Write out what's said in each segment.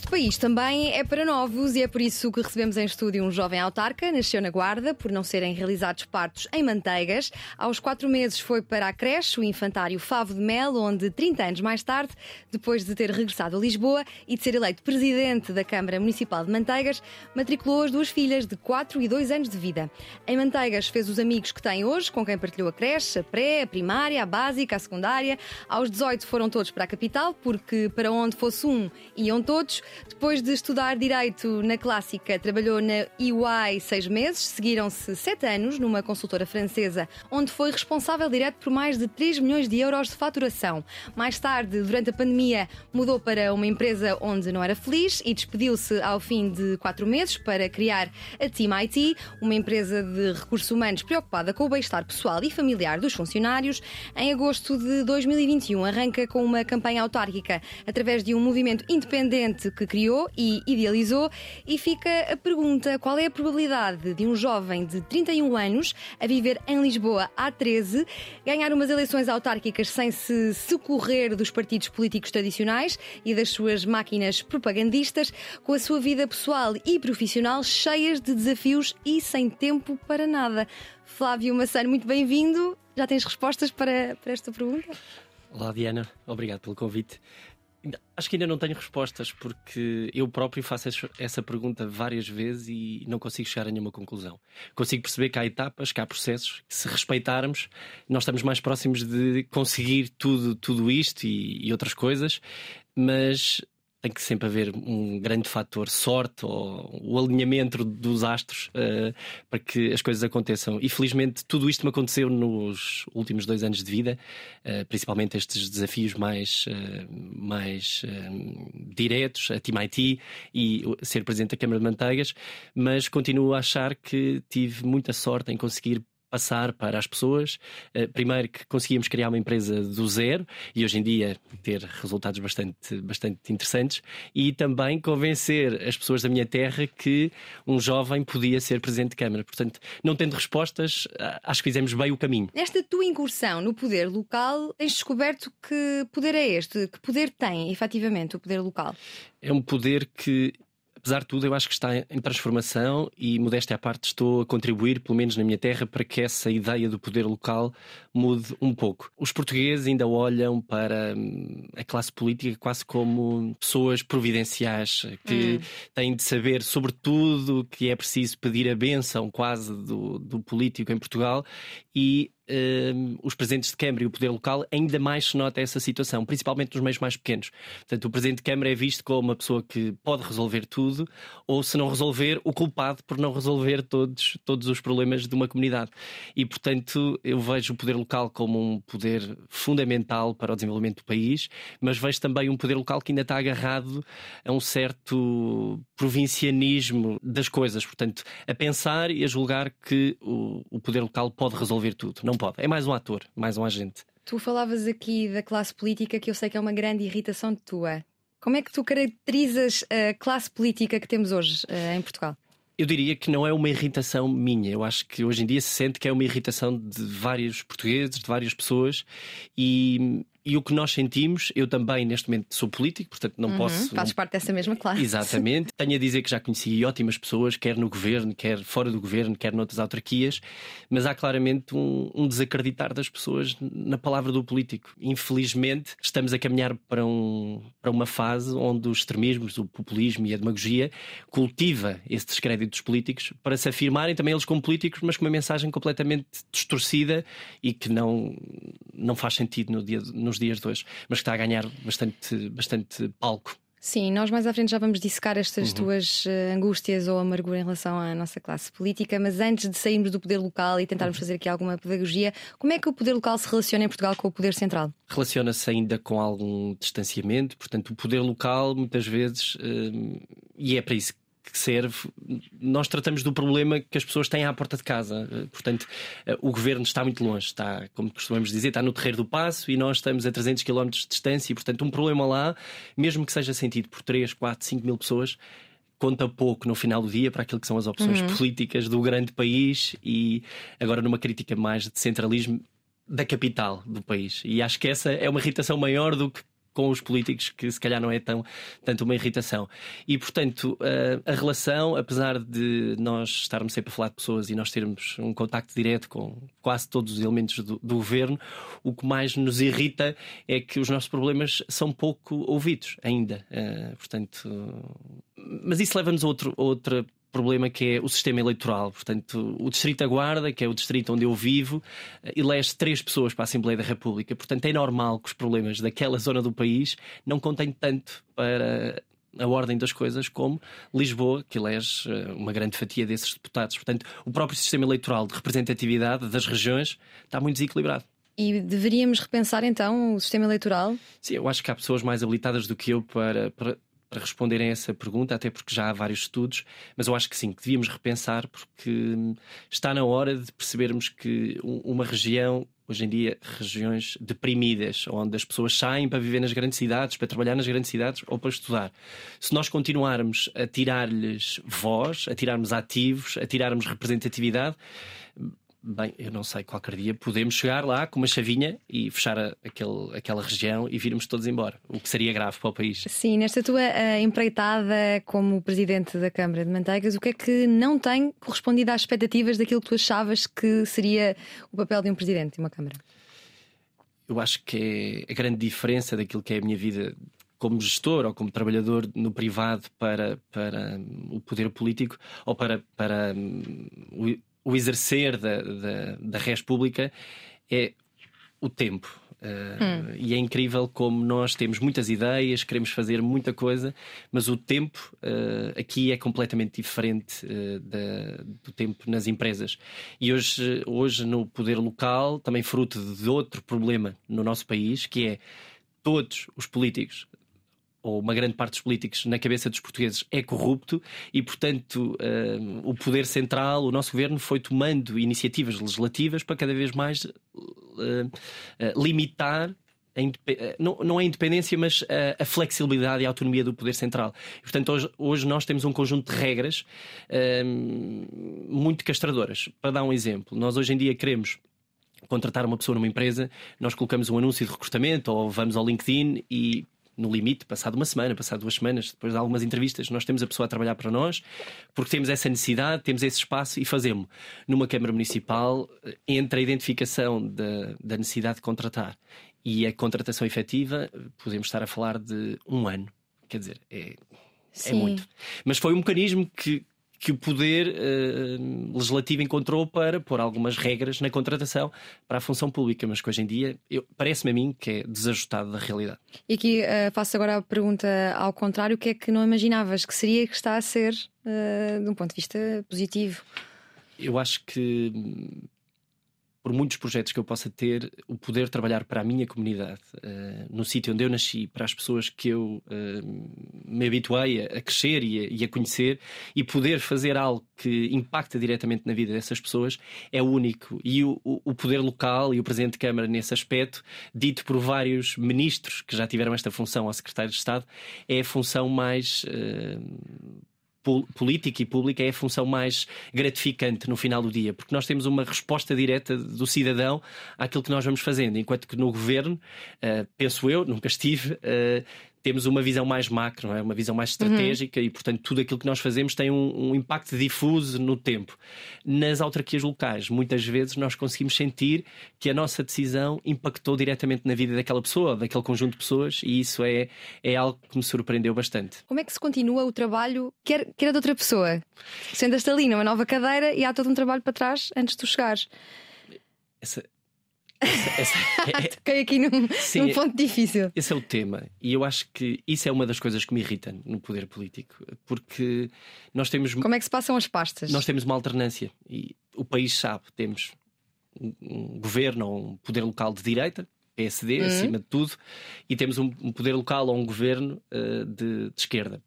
Este país também é para novos e é por isso que recebemos em estúdio um jovem autarca. Nasceu na Guarda, por não serem realizados partos em manteigas. Aos quatro meses foi para a creche, o infantário Favo de Mel, onde 30 anos mais tarde, depois de ter regressado a Lisboa e de ser eleito presidente da Câmara Municipal de Manteigas, matriculou as duas filhas de 4 e 2 anos de vida. Em Manteigas fez os amigos que tem hoje, com quem partilhou a creche, a pré, a primária, a básica, a secundária. Aos 18 foram todos para a capital, porque para onde fosse um, iam todos. Depois de estudar Direito na Clássica, trabalhou na EY seis meses, seguiram-se sete anos numa consultora francesa, onde foi responsável direto por mais de 3 milhões de euros de faturação. Mais tarde, durante a pandemia, mudou para uma empresa onde não era feliz e despediu-se ao fim de quatro meses para criar a Team IT, uma empresa de recursos humanos preocupada com o bem-estar pessoal e familiar dos funcionários. Em agosto de 2021, arranca com uma campanha autárquica através de um movimento independente que criou e idealizou. E fica a pergunta: qual é a probabilidade de um jovem de 31 anos a viver em Lisboa há 13 ganhar umas eleições autárquicas sem se socorrer dos partidos políticos tradicionais e das suas máquinas propagandistas, com a sua vida pessoal e profissional cheias de desafios e sem tempo para nada? Flávio Massano, muito bem-vindo. Já tens respostas para, para esta pergunta? Olá, Diana. Obrigado pelo convite. Acho que ainda não tenho respostas porque eu próprio faço essa pergunta várias vezes e não consigo chegar a nenhuma conclusão. Consigo perceber que há etapas, que há processos, que se respeitarmos, nós estamos mais próximos de conseguir tudo, tudo isto e, e outras coisas, mas tem que sempre haver um grande fator sorte ou o alinhamento dos astros uh, para que as coisas aconteçam. E felizmente tudo isto me aconteceu nos últimos dois anos de vida, uh, principalmente estes desafios mais, uh, mais diretos, a Team IT e ser presidente da Câmara de Manteigas, mas continuo a achar que tive muita sorte em conseguir passar para as pessoas. Eh, primeiro que conseguíamos criar uma empresa do zero e hoje em dia ter resultados bastante, bastante interessantes e também convencer as pessoas da minha terra que um jovem podia ser presidente de Câmara. Portanto, não tendo respostas, acho que fizemos bem o caminho. Nesta tua incursão no poder local, tens descoberto que poder é este? Que poder tem, efetivamente, o poder local? É um poder que apesar de tudo, eu acho que está em transformação e, modéstia à parte, estou a contribuir, pelo menos na minha terra, para que essa ideia do poder local mude um pouco. Os portugueses ainda olham para hum, a classe política quase como pessoas providenciais que hum. têm de saber, sobretudo, que é preciso pedir a benção quase do, do político em Portugal e uh, os presidentes de Câmara e o poder local, ainda mais se nota essa situação, principalmente nos meios mais pequenos. Portanto, o presidente de Câmara é visto como uma pessoa que pode resolver tudo, ou se não resolver, o culpado por não resolver todos, todos os problemas de uma comunidade. E, portanto, eu vejo o poder local como um poder fundamental para o desenvolvimento do país, mas vejo também um poder local que ainda está agarrado a um certo provincianismo das coisas, portanto, a pensar e a julgar que o, o poder local pode resolver tudo. Não pode. É mais um ator, mais um agente. Tu falavas aqui da classe política que eu sei que é uma grande irritação tua. Como é que tu caracterizas a classe política que temos hoje uh, em Portugal? Eu diria que não é uma irritação minha. Eu acho que hoje em dia se sente que é uma irritação de vários portugueses, de várias pessoas, e e o que nós sentimos, eu também neste momento sou político, portanto não uhum, posso. Fazes parte dessa mesma classe. Exatamente. Tenho a dizer que já conheci ótimas pessoas, quer no governo, quer fora do governo, quer noutras autarquias, mas há claramente um, um desacreditar das pessoas na palavra do político. Infelizmente, estamos a caminhar para, um, para uma fase onde os extremismos, o populismo e a demagogia cultiva esse descrédito dos políticos para se afirmarem também eles como políticos, mas com uma mensagem completamente distorcida e que não, não faz sentido no dia. No nos dias de hoje, mas que está a ganhar bastante, bastante palco. Sim, nós mais à frente já vamos dissecar estas uhum. tuas uh, angústias ou amargura em relação à nossa classe política, mas antes de sairmos do poder local e tentarmos uhum. fazer aqui alguma pedagogia, como é que o poder local se relaciona em Portugal com o poder central? Relaciona-se ainda com algum distanciamento, portanto, o poder local muitas vezes, uh, e é para isso que serve. Nós tratamos do problema que as pessoas têm à porta de casa. Portanto, o governo está muito longe, está, como costumamos dizer, está no terreiro do passo e nós estamos a 300 km de distância. E, portanto, um problema lá, mesmo que seja sentido por 3, 4, 5 mil pessoas, conta pouco no final do dia para aquilo que são as opções uhum. políticas do grande país e agora numa crítica mais de centralismo da capital do país. E acho que essa é uma irritação maior do que com os políticos, que se calhar não é tão, tanto uma irritação. E, portanto, a, a relação, apesar de nós estarmos sempre a falar de pessoas e nós termos um contacto direto com quase todos os elementos do, do governo, o que mais nos irrita é que os nossos problemas são pouco ouvidos ainda. Uh, portanto, mas isso leva-nos a outro, outra problema que é o sistema eleitoral. Portanto, o Distrito da Guarda, que é o distrito onde eu vivo, eh, elege três pessoas para a Assembleia da República. Portanto, é normal que os problemas daquela zona do país não contem tanto para a ordem das coisas como Lisboa, que elege eh, uma grande fatia desses deputados. Portanto, o próprio sistema eleitoral de representatividade das regiões está muito desequilibrado. E deveríamos repensar então o sistema eleitoral? Sim, eu acho que há pessoas mais habilitadas do que eu para, para para responderem a essa pergunta, até porque já há vários estudos, mas eu acho que sim, que devíamos repensar, porque está na hora de percebermos que uma região hoje em dia regiões deprimidas, onde as pessoas saem para viver nas grandes cidades, para trabalhar nas grandes cidades ou para estudar. Se nós continuarmos a tirar-lhes voz, a tirarmos ativos, a tirarmos representatividade, Bem, eu não sei, qualquer dia podemos chegar lá com uma chavinha e fechar a, aquele, aquela região e virmos todos embora, o que seria grave para o país. Sim, nesta tua uh, empreitada como presidente da Câmara de Manteigas, o que é que não tem correspondido às expectativas daquilo que tu achavas que seria o papel de um presidente de uma Câmara? Eu acho que é a grande diferença daquilo que é a minha vida como gestor ou como trabalhador no privado para, para o poder político ou para, para um, o exercer da, da, da res pública é o tempo. Uh, hum. E é incrível como nós temos muitas ideias, queremos fazer muita coisa, mas o tempo uh, aqui é completamente diferente uh, da, do tempo nas empresas. E hoje, hoje, no poder local, também fruto de outro problema no nosso país, que é todos os políticos ou uma grande parte dos políticos na cabeça dos portugueses é corrupto e, portanto, uh, o poder central, o nosso governo, foi tomando iniciativas legislativas para cada vez mais uh, uh, limitar não, não é a independência, mas a, a, flexibilidade e a autonomia do poder central. Portanto, hoje, hoje, nós temos um conjunto de regras muito castradoras. Para dar um exemplo, nós hoje em dia queremos contratar uma pessoa numa empresa, nós colocamos um anúncio de recrutamento ou vamos ao LinkedIn e no limite, passado uma semana, passado duas semanas, depois de algumas entrevistas, nós temos a pessoa a trabalhar para nós, porque temos essa necessidade, temos esse espaço e fazemos. Numa Câmara Municipal, eh, entre a identificação da, da necessidade de contratar e a contratação efetiva, podemos estar a falar de um ano. Quer dizer, é, é muito. Mas foi um mecanismo que, que o poder uh, legislativo encontrou para pôr algumas regras na contratação para a função pública, mas que hoje em dia parece-me a mim que é desajustado da realidade. E aqui uh, faço agora a pergunta ao contrário: o que é que não imaginavas que seria que está a ser, uh, de um ponto de vista positivo? Eu acho que por muitos projetos que eu possa ter, o poder trabalhar para a minha comunidade, uh, no sítio onde eu nasci, para as pessoas que eu uh, me habituei a, a crescer e a, e a, conhecer, e poder fazer algo que impacta diretamente na vida dessas pessoas, é único. E o, o poder local e o Presidente de Câmara, nesse aspecto, dito por vários ministros que já tiveram esta função ao Secretário de Estado, é a função mais. Uh, política e pública é a função mais gratificante no final do dia, porque nós temos uma resposta direta do cidadão àquilo que nós vamos fazendo, enquanto que no governo, uh, penso eu, nunca estive, uh, temos uma visão mais macro, é? uma visão mais estratégica uhum. e, portanto, tudo aquilo que nós fazemos tem um, um, impacto difuso no tempo. Nas autarquias locais, muitas vezes nós conseguimos sentir que a nossa decisão impactou diretamente na vida daquela pessoa, daquele conjunto de pessoas, e isso é, é algo que me surpreendeu bastante. Como é que se continua o trabalho que era, de outra pessoa? Sentas-te ali numa nova cadeira e há todo um trabalho para trás antes de tu chegares. Essa, é, Toquei aqui num, sim, num ponto difícil. Esse é o tema. E eu acho que isso é uma das coisas que me irrita no poder político. Porque nós temos. Como é que se passam as pastas? Nós temos uma alternância. E o país sabe. Temos um, governo ou um poder local de direita, PSD, uhum. acima de tudo, e temos um, um poder local ou um governo uh, de, de esquerda.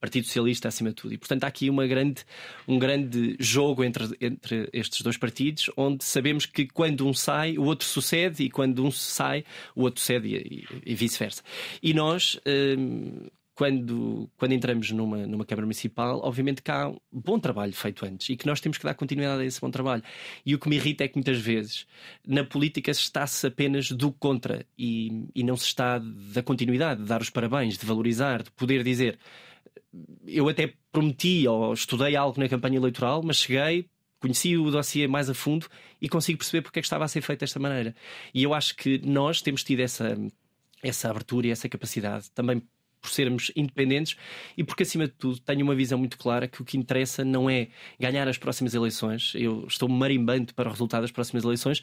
Partido Socialista acima de tudo. E, portanto, há aqui uma grande, um grande jogo entre, entre estes dois partidos, onde sabemos que quando um sai, o outro sucede, e quando um sai, o outro sucede, e, e vice-versa. E nós. Hum, quando, quando entramos numa, numa Câmara Municipal, obviamente que há um bom trabalho feito antes e que nós temos que dar continuidade a esse bom trabalho. E o que me irrita é que muitas vezes na política se está-se apenas do contra e, e não se está da continuidade, de dar os parabéns, de valorizar, de poder dizer eu até prometi ou estudei algo na campanha eleitoral, mas cheguei, conheci o dossiê mais a fundo e consigo perceber porque é que estava a ser feito desta maneira. E eu acho que nós temos tido essa, essa abertura e essa capacidade também por sermos independentes e porque, acima de tudo, tenho uma visão muito clara que o que interessa não é ganhar as próximas eleições. Eu estou marimbando para o resultado das próximas eleições,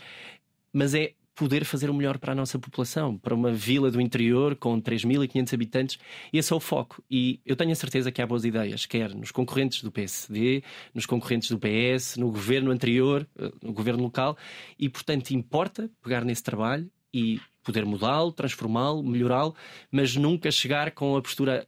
mas é poder fazer o melhor para a nossa população, para uma vila do interior com 3.500 habitantes. Esse é o foco. E eu tenho a certeza que há boas ideias, quer nos concorrentes do PSD, nos concorrentes do PS, no governo anterior, eh, no governo local, e portanto importa pegar nesse trabalho e poder mudá-lo, transformá-lo, melhorá-lo, mas nunca chegar com a postura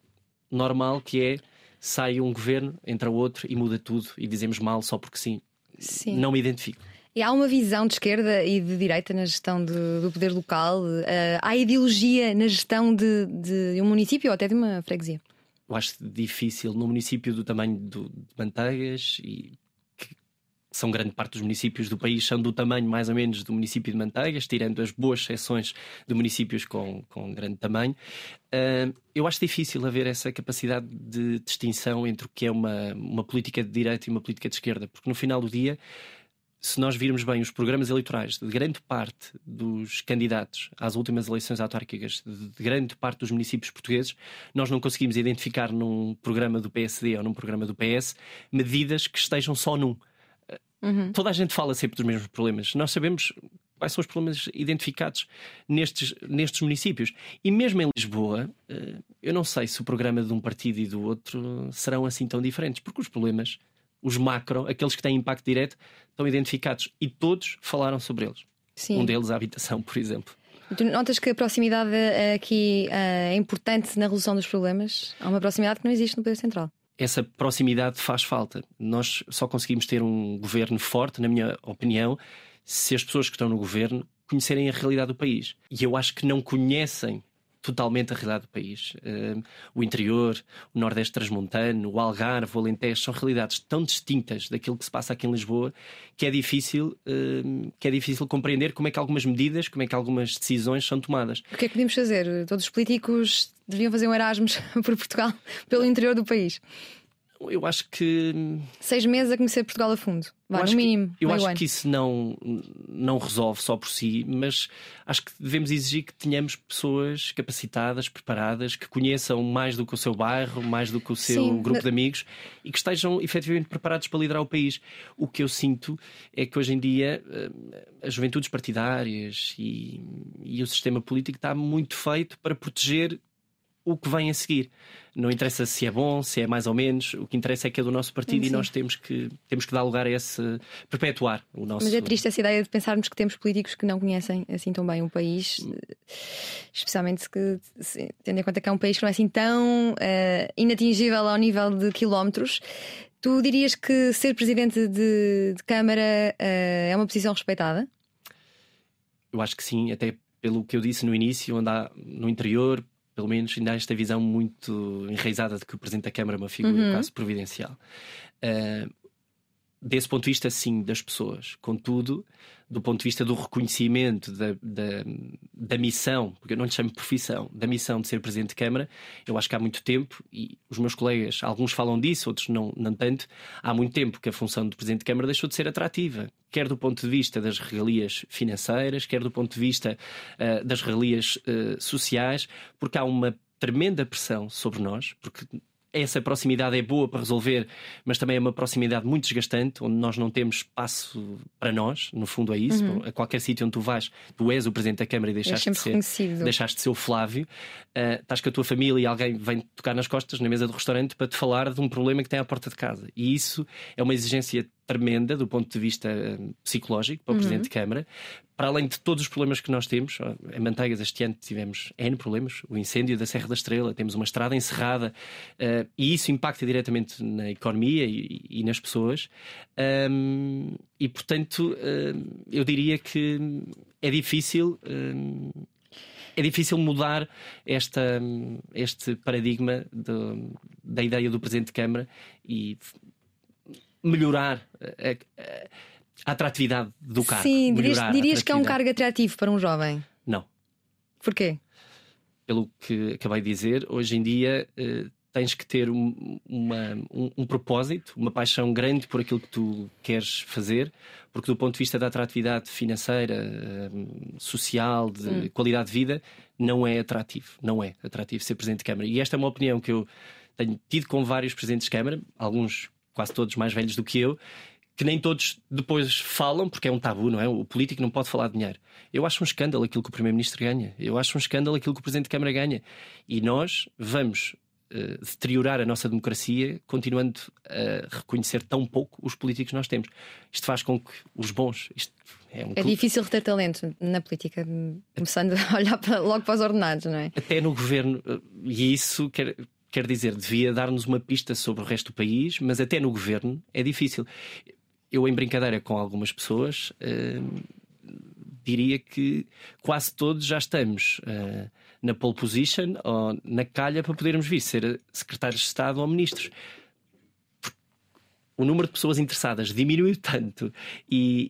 normal que é sai um governo, entra outro e muda tudo e dizemos mal só porque sim. sim. Não me identifico. E há uma visão de esquerda e de direita na gestão de, do poder local? Uh, há ideologia na gestão de, de, um município ou até de uma freguesia? Eu acho difícil no município do tamanho do, de Manteigas e que são grande parte dos municípios do país são do tamanho mais ou menos do município de Manteigas, tirando as boas seções de municípios com, com grande tamanho. Uh, eu acho difícil haver essa capacidade de distinção entre o que é uma, uma política de direita e uma política de esquerda, porque no final do dia se nós virmos bem os programas eleitorais de grande parte dos candidatos às últimas eleições autárquicas, de grande parte dos municípios portugueses, nós não conseguimos identificar num programa do PSD ou num programa do PS medidas que estejam só num. Uhum. Toda a gente fala sempre dos mesmos problemas. Nós sabemos quais são os problemas identificados nestes, nestes municípios. E mesmo em Lisboa, eh, eu não sei se o programa de um partido e do outro serão assim tão diferentes, porque os problemas os macro, aqueles que têm impacto direto, estão identificados e todos falaram sobre eles. Sim. Um deles, a habitação, por exemplo. Tu notas que a proximidade eh, aqui eh, é importante na resolução dos problemas? Há uma proximidade que não existe no Poder Central. Essa proximidade faz falta. Nós só conseguimos ter um governo forte, na minha opinião, se as pessoas que estão no governo conhecerem a realidade do país. E eu acho que não conhecem totalmente a realidade do país. Uh, o interior, o Nordeste Transmontano, o Algarve, o Alentejo são realidades tão distintas daquilo que se passa aqui em Lisboa que é difícil, uh, que é difícil compreender como é que algumas medidas, como é que algumas decisões são tomadas. O que é que podemos fazer? Todos os políticos deviam fazer um Erasmus por Portugal, pelo interior do país. Eu acho que. Seis meses a conhecer Portugal a fundo. Vai, no mínimo. Que, eu acho que isso não, não resolve só por si, mas acho que devemos exigir que tenhamos pessoas capacitadas, preparadas, que conheçam mais do que o seu bairro, mais do que o seu Sim, grupo de amigos e que estejam efetivamente preparados para liderar o país. O que eu sinto é que hoje em dia eh, as juventudes partidárias e, e o sistema político está muito feito para proteger o que vem a seguir. Não interessa se é bom, se é mais ou menos, o que interessa é que é do nosso partido Sim. e nós temos que, temos que dar lugar a esse. perpetuar o nosso. Mas é triste essa ideia de pensarmos que temos políticos que não conhecem assim tão bem o país, especialmente que, tendo em conta que é um país que não é assim tão uh, inatingível ao nível de quilómetros. Tu dirias que ser presidente de, de Câmara uh, é uma posição respeitada? Eu acho que sim, até pelo que eu disse no início, andar no interior, pelo menos ainda há esta visão muito enraizada de que o Presidente da Câmara é uma figura uhum. quase providencial. Uh, desse ponto de vista, sim, das pessoas. Contudo, do ponto de vista do reconhecimento da, da, da, missão, porque eu não lhe chamo profissão, da missão de ser Presidente de Câmara, eu acho que há muito tempo, e os meus colegas, alguns falam disso, outros não, não tanto, há muito tempo que a função de Presidente de Câmara deixou de ser atrativa, quer do ponto de vista das regalias financeiras, quer do ponto de vista uh, das regalias uh, sociais, porque há uma tremenda pressão sobre nós, porque essa proximidade é boa para resolver, mas também é uma proximidade muito desgastante, onde nós não temos espaço para nós, no fundo é isso. Uhum. A qualquer sítio onde tu vais, tu és o Presidente da Câmara e deixaste, de ser, deixaste de ser o Flávio, uh, estás com a tua família e alguém vem tocar nas costas na mesa do restaurante para te falar de um problema que tem à porta de casa. E isso é uma exigência tremenda do ponto de vista eh, psicológico para o uhum. Presidente de Câmara, para além de todos os problemas que nós temos, em Manteigas este ano tivemos N problemas, o incêndio da Serra da Estrela, temos uma estrada encerrada uh, e isso impacta diretamente na economia e, e nas pessoas. Um, e portanto, uh, eu diria que é difícil. Uh, é difícil mudar esta, este paradigma de, da ideia do Presidente de Câmara e melhorar a, a atratividade do cargo. Sim, dirias, dirias que é um cargo atrativo para um jovem? Não. Porquê? Pelo que acabei de dizer, hoje em dia uh, tens que ter um, uma, um, um, propósito, uma paixão grande por aquilo que tu queres fazer, porque do ponto de vista da atratividade financeira, social, de hum. qualidade de vida, não é atrativo. Não é atrativo ser presidente de Câmara. E esta é uma opinião que eu tenho tido com vários presidentes de Câmara, alguns quase todos mais velhos do que eu, que nem todos depois falam, porque é um tabu, não é? O político não pode falar de dinheiro. Eu acho um escândalo aquilo que o Primeiro-Ministro ganha. Eu acho um escândalo aquilo que o Presidente de Câmara ganha. E nós vamos uh, deteriorar a nossa democracia continuando a reconhecer tão pouco os políticos que nós temos. Isto faz com que os bons. é, um é difícil reter talento na política, começando a olhar para, logo para os ordenados, não é? Até no governo, eh, e isso quer quer dizer, devia dar-nos uma pista sobre o resto do país, mas até no governo é difícil. Eu, em brincadeira com algumas pessoas, uh, diria que quase todos já estamos uh, na pole position ou na calha para podermos vir ser secretários de Estado ou ministros o número de pessoas interessadas diminuiu tanto e,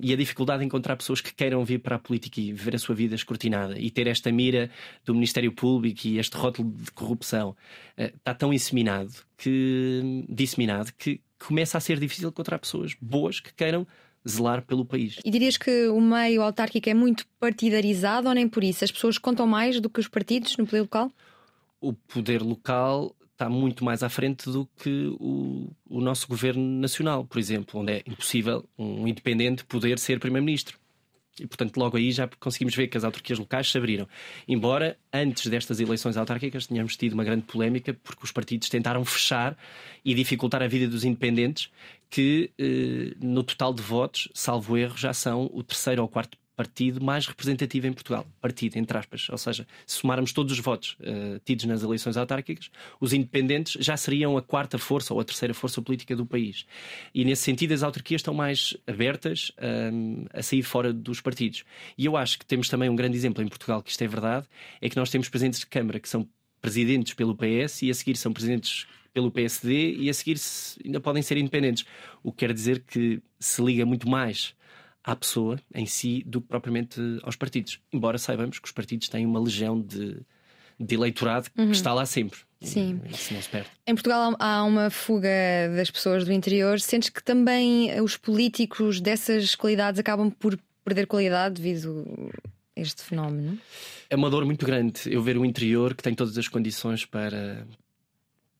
e, e, a dificuldade de encontrar pessoas que queiram vir para a política e ver a sua vida escrutinada e ter esta mira do Ministério Público e este rótulo de corrupção uh, está tão inseminado que disseminado que começa a ser difícil encontrar pessoas boas que queiram zelar pelo país. E dirias que o meio autárquico é muito partidarizado ou nem por isso? As pessoas contam mais do que os partidos no poder local? O poder local está muito mais à frente do que o, o nosso governo nacional, por exemplo, onde é impossível um independente poder ser primeiro-ministro. E, portanto, logo aí já conseguimos ver que as autarquias locais se abriram. Embora antes destas eleições autárquicas tenhamos tido uma grande polémica, porque os partidos tentaram fechar e dificultar a vida dos independentes, que eh, no total de votos, salvo erro, já são o terceiro ou quarto partido mais representativo em Portugal. Partido, entre aspas. Ou seja, se somarmos todos os votos uh, tidos nas eleições autárquicas, os independentes já seriam a quarta força ou a terceira força política do país. E nesse sentido, as autarquias estão mais abertas um, eh, a sair fora dos partidos. E eu acho que temos também um grande exemplo em Portugal que isto é verdade: é que nós temos presidentes de Câmara que são presidentes pelo PS e a seguir são presidentes pelo PSD e a seguir ainda podem ser independentes. O que quer dizer que se liga muito mais à pessoa em si do que propriamente aos partidos. Embora saibamos que os partidos têm uma legião de, de eleitorado uhum. que está lá sempre. Sim. Isso não se perde. Em Portugal há uma fuga das pessoas do interior. Sentes que também os políticos dessas qualidades acabam por perder qualidade devido a este fenómeno? É uma dor muito grande eu ver o interior que tem todas as condições para,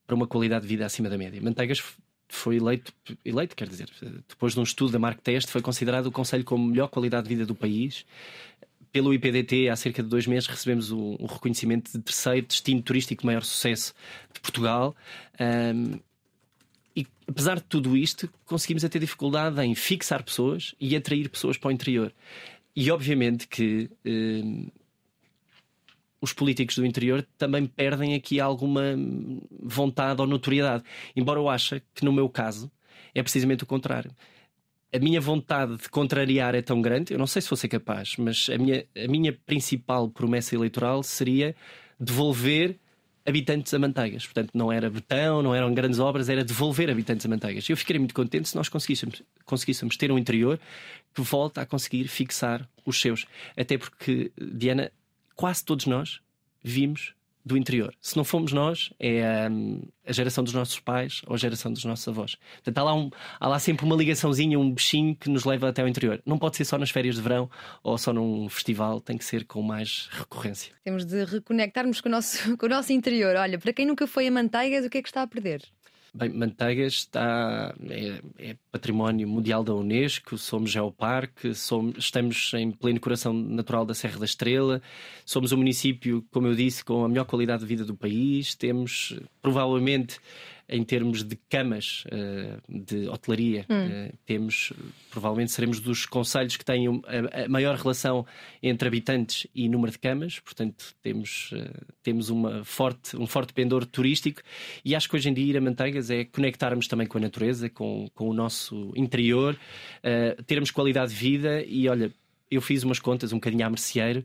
para uma qualidade de vida acima da média. Manteigas foi eleito, eleito, quer dizer, depois de um estudo da Mark Test, foi considerado o Conselho como melhor qualidade de vida do país. Pelo IPDT, há cerca de dois meses, recebemos um reconhecimento de terceiro destino turístico de maior sucesso de Portugal. Um, e apesar de tudo isto, conseguimos ter dificuldade em fixar pessoas e atrair pessoas para o interior. E obviamente que um, os políticos do interior também perdem aqui alguma vontade ou notoriedade. Embora eu ache que, no meu caso, é precisamente o contrário. A minha vontade de contrariar é tão grande, eu não sei se vou ser capaz, mas a minha, a minha principal promessa eleitoral seria devolver habitantes a Manteigas. Portanto, não era betão, não eram grandes obras, era devolver habitantes a Manteigas. Eu ficaria muito contente se nós conseguíssemos, conseguíssemos ter um interior que volta a conseguir fixar os seus. Até porque, Diana, quase todos nós vimos do interior. Se não fomos nós, é um, a geração dos nossos pais ou a geração dos nossos avós. Portanto, há lá, um, há lá sempre uma ligaçãozinha, um bichinho que nos leva até o interior. Não pode ser só nas férias de verão ou só num festival, tem que ser com mais recorrência. Temos de reconectarmos com o nosso, com o nosso interior. Olha, para quem nunca foi a Manteigas, o que é que está a perder? Bem, Manteigas está, é, é, património mundial da Unesco, somos geoparque, somos, estamos em pleno coração natural da Serra da Estrela, somos um município, como eu disse, com a melhor qualidade de vida do país, temos provavelmente em termos de camas uh, de hotelaria. Hum. Uh, temos, provavelmente seremos dos conselhos que têm a, maior relação entre habitantes e número de camas, portanto temos, uh, temos uma forte, um forte pendor turístico e acho que hoje em dia ir a Manteigas é conectarmos também com a natureza, com, com o nosso interior, termos qualidade de vida e olha, eu fiz umas contas um bocadinho à merceeiro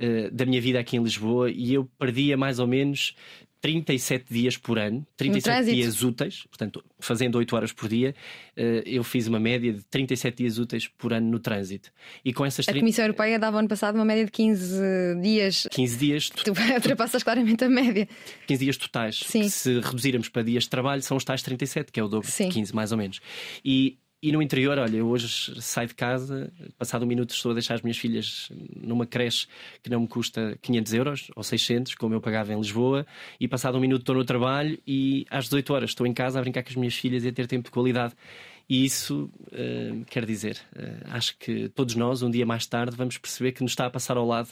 uh, da minha vida aqui em Lisboa e eu perdia mais ou menos 37 dias por ano, 37 dias úteis, portanto, fazendo 8 horas por dia, eh, eu fiz uma média de 37 dias úteis por ano no trânsito. E com essas 30... A Comissão Europeia dava ano passado uma média de 15 dias. 15 dias. Tu ultrapassas claramente a média. 15 dias totais. Sim. Se reduzirmos para dias de trabalho, são os tais 37, que é o dobro Sim. de 15, mais ou menos. E e no interior, olha, eu hoje saio de casa, passado um minuto estou a deixar as minhas filhas numa creche que não me custa 500 euros ou 600, como eu pagava em Lisboa, e passado um minuto estou no trabalho e às 18 horas estou em casa a brincar com as minhas filhas e a ter tempo de qualidade. E isso uh, quer dizer, uh, acho que todos nós, um dia mais tarde, vamos perceber que nos está a passar ao lado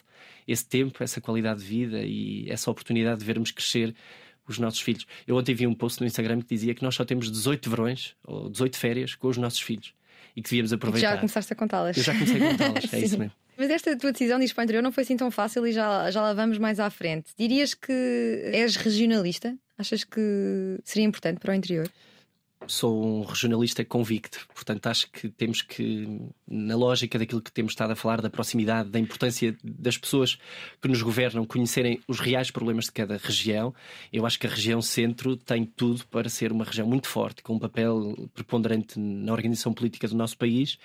esse tempo, essa qualidade de vida e essa oportunidade de vermos crescer os nossos filhos. Eu ontem vi um post no Instagram que dizia que nós só temos 18 verões ou 18 férias com os nossos filhos e que devíamos aproveitar. Já começaste a contá-las. Eu já comecei a contá-las, é isso mesmo. Mas esta tua decisão de ir para o interior não foi assim tão fácil e já, já lá vamos mais à frente. Dirias que és regionalista? Achas que seria importante para o interior? Sou um regionalista convicto, portanto acho que temos que, na lógica daquilo que temos estado a falar, da proximidade, da importância das pessoas que nos governam conhecerem os reais problemas de cada região, eu acho que a região centro tem tudo para ser uma região muito forte, com um papel preponderante na organização política do nosso país,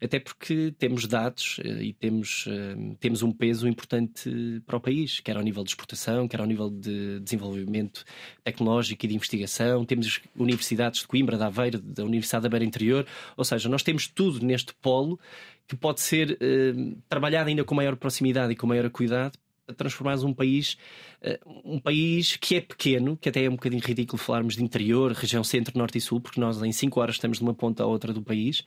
até porque temos dados eh, e temos, eh, temos um peso importante para o país, quer ao nível de exportação, quer ao nível de desenvolvimento tecnológico e de investigação, temos universidades de Coimbra, Coimbra, da Aveiro, da Universidade da Beira Interior. Ou seja, nós temos tudo neste polo que pode ser eh, trabalhado ainda com maior proximidade e com maior cuidado transformar um país eh, um país que é pequeno, que até é um bocadinho ridículo falarmos de interior, região centro, norte e sul, porque nós em 5 horas estamos de uma ponta à outra do país,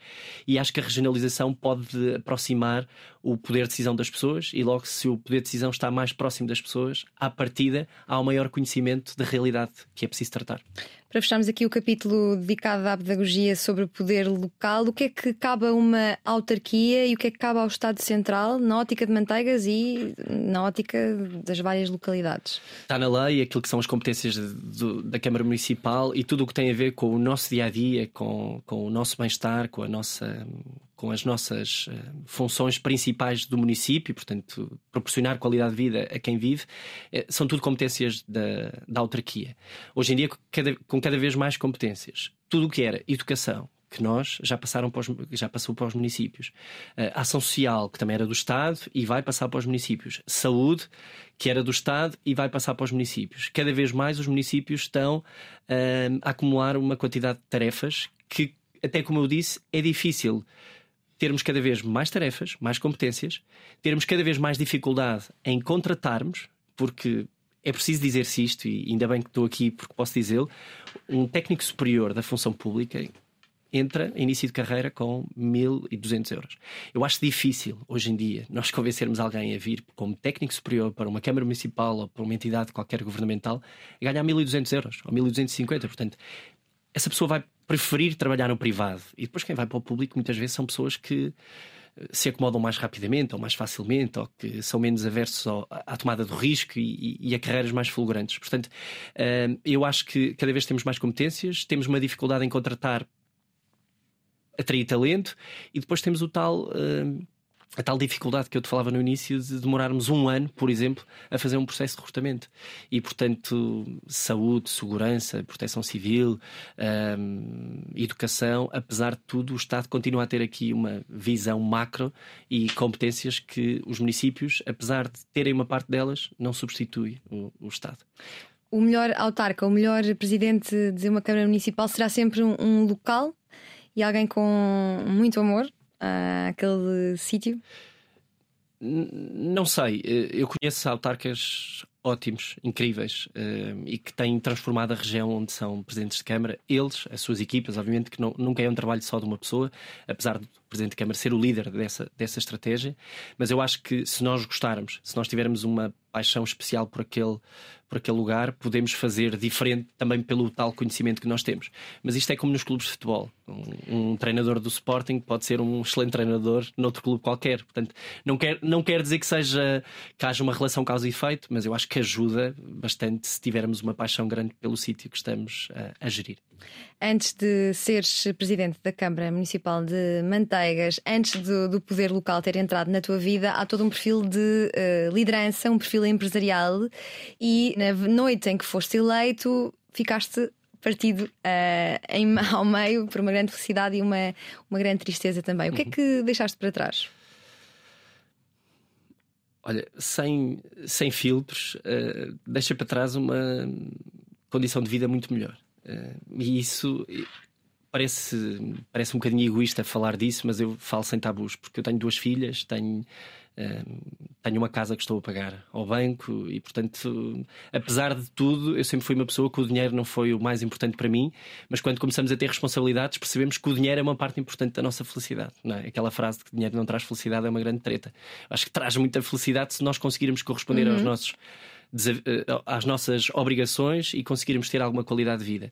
e acho que a regionalização pode aproximar o poder de decisão das pessoas, e logo se o poder de decisão está mais próximo das pessoas, à partida há um maior conhecimento da realidade que é preciso tratar. Para fecharmos aqui o capítulo dedicado à pedagogia sobre o poder local, o que é que cabe a uma autarquia e o que é que cabe ao Estado Central na ótica de Manteigas e na ótica das várias localidades? Está na lei aquilo que são as competências de, da Câmara Municipal e tudo o que tem a ver com o nosso dia a dia, com, com o nosso bem-estar, com a nossa com as nossas uh, funções principais do município, portanto, proporcionar qualidade de vida a quem vive, uh, são tudo competências da, da autarquia. Hoje em dia, cada, com cada vez mais competências. Tudo o que era educação, que nós já passaram para os, já passou para os municípios. Uh, ação social, que também era do Estado e vai passar para os municípios. Saúde, que era do Estado e vai passar para os municípios. Cada vez mais os municípios estão a acumular uma quantidade de tarefas que, até como eu disse, é difícil termos cada vez mais tarefas, mais competências, termos cada vez mais dificuldade em contratarmos, porque é preciso dizer-se isto, e ainda bem que estou aqui porque posso dizê-lo: um técnico superior da função pública entra início de carreira com 1.200 euros. Eu acho difícil, hoje em dia, nós convencermos alguém a vir como técnico superior para uma Câmara Municipal ou para uma entidade qualquer governamental a ganhar 1.200 euros ou 1.250. Portanto, essa pessoa vai preferir trabalhar no privado. E depois quem vai para o público muitas vezes são pessoas que eh, se acomodam mais rapidamente ou mais facilmente ou que são menos aversos à tomada do risco e, e a carreiras mais fulgurantes. Portanto, eh, eu acho que cada vez temos mais competências, temos uma dificuldade em contratar, atrair talento e depois temos o tal eh, a tal dificuldade que eu te falava no início de demorarmos um ano, por exemplo, a fazer um processo de recrutamento. E, portanto, saúde, segurança, proteção civil, hum, educação, apesar de tudo, o Estado continua a ter aqui uma visão macro e competências que os municípios, apesar de terem uma parte delas, não substitui o, o Estado. O melhor autarca, o melhor presidente de uma Câmara Municipal será sempre um, um local e alguém com muito amor àquele sítio? Não sei, eu conheço autarcas ótimos, incríveis uh, e que têm transformado a região onde são presidentes de Câmara. Eles, as suas equipas, obviamente que não, nunca é um trabalho só de uma pessoa, apesar do Presidente de Câmara ser o líder dessa, dessa estratégia. Mas eu acho que se nós gostarmos, se nós tivermos uma paixão especial por aquele, por aquele lugar, podemos fazer diferente também pelo tal conhecimento que nós temos. Mas isto é como nos clubes de futebol. Um, um treinador do Sporting pode ser um excelente treinador noutro clube qualquer. Portanto, não quer, não quer dizer que seja que haja uma relação causa e efeito, mas eu acho que ajuda bastante se tivermos uma paixão grande pelo sítio que estamos a, a gerir. Antes de seres presidente da Câmara Municipal de Manteigas, antes do, do poder local ter entrado na tua vida, há todo um perfil de uh, liderança, um perfil empresarial, e na noite em que foste eleito, ficaste partido uh, em, ao meio por uma grande felicidade e uma, uma grande tristeza também. O que é que deixaste para trás? Olha, sem, sem filtros, uh, deixa para trás uma condição de vida muito melhor. Uh, e isso parece, parece um bocadinho egoísta falar disso, mas eu falo sem tabus, porque eu tenho duas filhas, tenho tenho uma casa que estou a pagar ao banco e, portanto, apesar de tudo, eu sempre fui uma pessoa que o dinheiro não foi o mais importante para mim, mas quando começamos a ter responsabilidades, percebemos que o dinheiro é uma parte importante da nossa felicidade. É? Aquela frase de que dinheiro não traz felicidade é uma grande treta. Acho que traz muita felicidade se nós conseguirmos corresponder uhum. aos nossos eh, às nossas obrigações e conseguirmos ter alguma qualidade de vida.